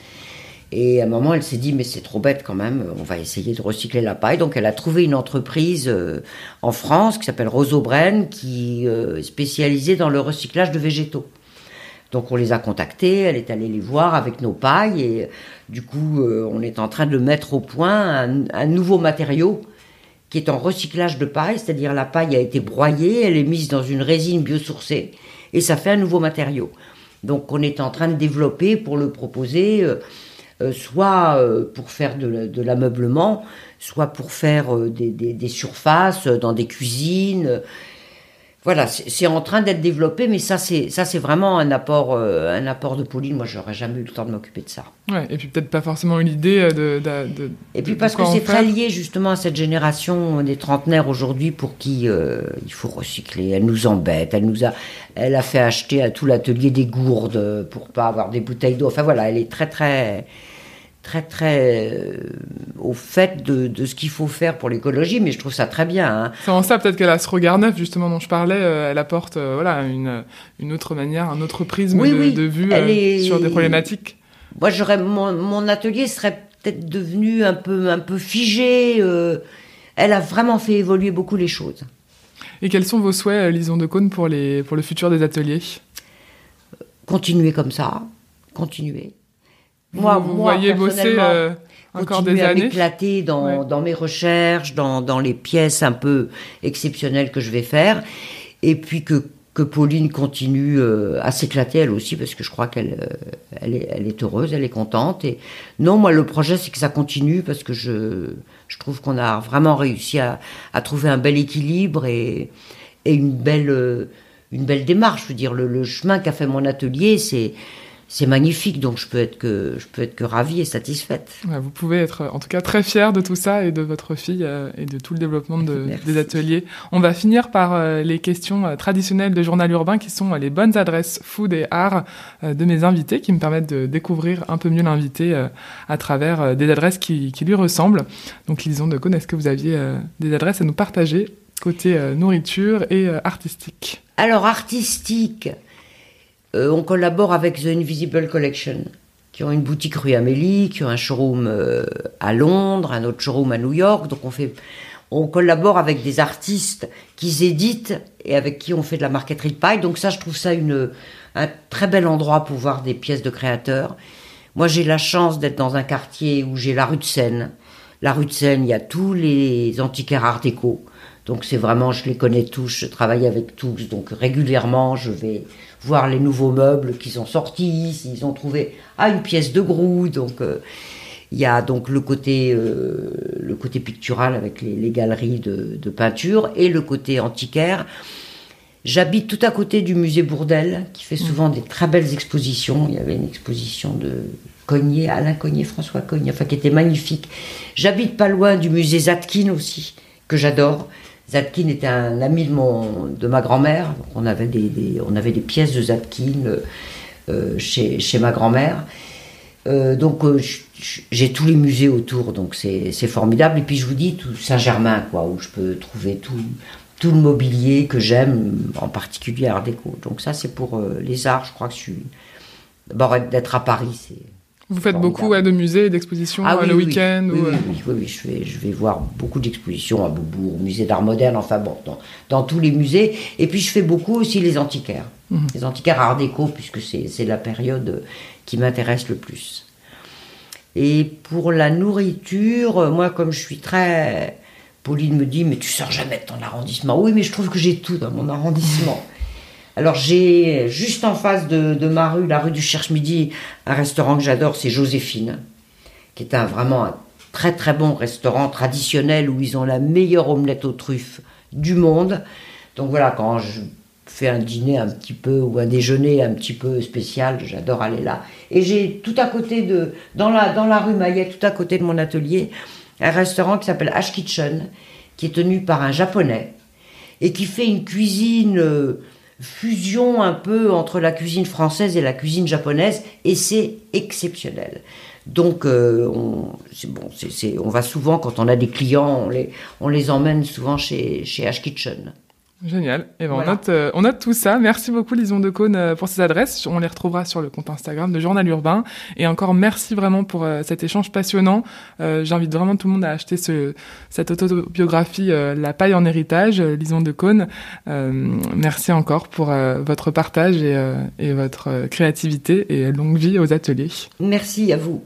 Et à un moment, elle s'est dit, mais c'est trop bête quand même, on va essayer de recycler la paille. Donc elle a trouvé une entreprise euh, en France qui s'appelle Rosobren, qui euh, est spécialisée dans le recyclage de végétaux. Donc on les a contactés, elle est allée les voir avec nos pailles et du coup euh, on est en train de mettre au point un, nouveau matériau qui est en recyclage de paille, c'est-à-dire la paille a été broyée, elle est mise dans une résine biosourcée et ça fait un nouveau matériau. Donc on est en train de développer pour le proposer euh, euh, soit pour faire de, la- de l'ameublement, soit pour faire des, surfaces dans des cuisines. Voilà, c'est en train d'être développé, mais ça c'est ça c'est vraiment un apport euh, un apport de Pauline. Moi, j'aurais jamais eu le temps de m'occuper de ça. Ouais, et puis peut-être pas forcément eu l'idée euh, de, de, de- Et puis de parce que c'est très lié justement à cette génération des trentenaires aujourd'hui pour qui euh, il faut recycler. Elle nous embête. Elle nous a, elle a fait acheter à tout l'atelier des gourdes pour pas avoir des bouteilles d'eau. Enfin voilà, elle est très très très très euh, au fait de, de ce qu'il faut faire pour l'écologie. Mais je trouve ça très bien. hein. C'est en ça peut-être qu'elle a ce regard neuf justement dont je parlais. euh, elle apporte euh, voilà une, une autre manière, un autre prisme Oui, de, oui, de vue euh, est- sur des problématiques. Moi, j'aurais mon, mon atelier serait peut-être devenu un peu un peu figé. euh, elle a vraiment fait évoluer beaucoup les choses. Et quels sont vos souhaits, Lison de Cône, pour les pour le futur des ateliers? Continuer comme ça, continuer. Moi, vous, voyez bosser encore des à années. m'éclater dans, dans mes recherches, dans, dans les pièces un peu exceptionnelles que je vais faire. Et puis que que Pauline continue euh, à s'éclater elle aussi parce que je crois qu'elle euh, elle est, elle est heureuse, elle est contente et non moi le projet c'est que ça continue parce que je je trouve qu'on a vraiment réussi à, à trouver un bel équilibre et, et une belle euh, une belle démarche je veux dire le, le chemin qu'a fait mon atelier c'est c'est magnifique, donc je peux être que je peux être que ravie et satisfaite. vous pouvez être en tout cas très fière de tout ça et de votre fille euh, et de tout le développement de, des ateliers. On va finir par euh, les questions euh, traditionnelles de journal urbain qui sont les bonnes adresses food et art de mes invités qui me permettent de découvrir un peu mieux l'invité à travers des adresses qui, qui, lui ressemblent. Donc Lison de Cône, est-ce que vous aviez des adresses à nous partager côté nourriture et artistique Alors artistique. Euh, on collabore avec The Invisible Collection, qui ont une boutique rue Amélie, qui ont un showroom euh, à Londres, un autre showroom à New York. Donc on fait, on collabore avec des artistes qui éditent et avec qui on fait de la marqueterie de paille. Donc ça, je trouve ça une, un très bel endroit pour voir des pièces de créateurs. Moi, j'ai la chance d'être dans un quartier où j'ai la rue de Seine. La rue de Seine, il y a tous les antiquaires art déco. Donc c'est vraiment, je les connais tous, je travaille avec tous. Donc régulièrement, je vais voir les nouveaux meubles qui sont sortis, s'ils ont trouvé ah une pièce de grou. Donc euh, il y a donc le côté euh, le côté pictural avec les, galeries de, peinture et le côté antiquaire. J'habite tout à côté du musée Bourdelle qui fait souvent des très belles expositions. Il y avait une exposition de Cognier, Alain Cognier, François Cognier, enfin qui était magnifique. J'habite pas loin du musée Zatkin aussi que j'adore. Zatkin était un ami de, ma grand-mère. On, avait des, on avait des pièces de Zatkin euh, euh, chez, ma grand-mère. Euh, donc j'ai tous les musées autour, donc c'est formidable. Et puis je vous dis, tout Saint-Germain, quoi, où je peux trouver tout, tout le mobilier que j'aime, en particulier Art déco. Donc ça, c'est pour les arts. Je crois que je suis. D'abord, d'être à Paris, c'est vous faites beaucoup de musées et d'expositions ah euh, le week-end oui, oui, oui, je, vais, je vais voir beaucoup d'expositions à Beaubourg, au musée d'art moderne, enfin bon, dans, tous les musées. Et puis je fais beaucoup aussi les antiquaires. Mhm. Les antiquaires art déco, puisque c'est la période qui m'intéresse le plus. Et pour la nourriture, moi, comme je suis très. Pauline me dit, mais tu sors jamais de ton arrondissement. Oui, mais je trouve que j'ai tout dans mon arrondissement. Alors j'ai juste en face de, ma rue, la rue du Cherche-Midi, un restaurant que j'adore, c'est Joséphine, qui est un, vraiment un très très bon restaurant traditionnel où ils ont la meilleure omelette aux truffes du monde. Donc voilà, quand je fais un dîner un petit peu ou un déjeuner un petit peu spécial, j'adore aller là. Et j'ai tout à côté de, dans la, dans la rue Maillet, tout à côté de mon atelier, un restaurant qui s'appelle Ash Kitchen, qui est tenu par un japonais et qui fait une cuisine euh, fusion un peu entre la cuisine française et la cuisine japonaise, et c'est exceptionnel. Donc, euh, on, bon, on va souvent, quand on a des clients, on les, on les emmène souvent chez, chez Ash Kitchen. Génial. Et eh ben on, note, euh, on note tout ça. Merci beaucoup Lison de Cône euh, pour ces adresses. On les retrouvera sur le compte Instagram de Journal Urbain. Et encore merci vraiment pour euh, cet échange passionnant. J'invite vraiment tout le monde à acheter ce, cette autobiographie La paille en héritage, Lison de Cône. merci encore pour votre partage et, et votre créativité et longue vie aux ateliers. Merci à vous.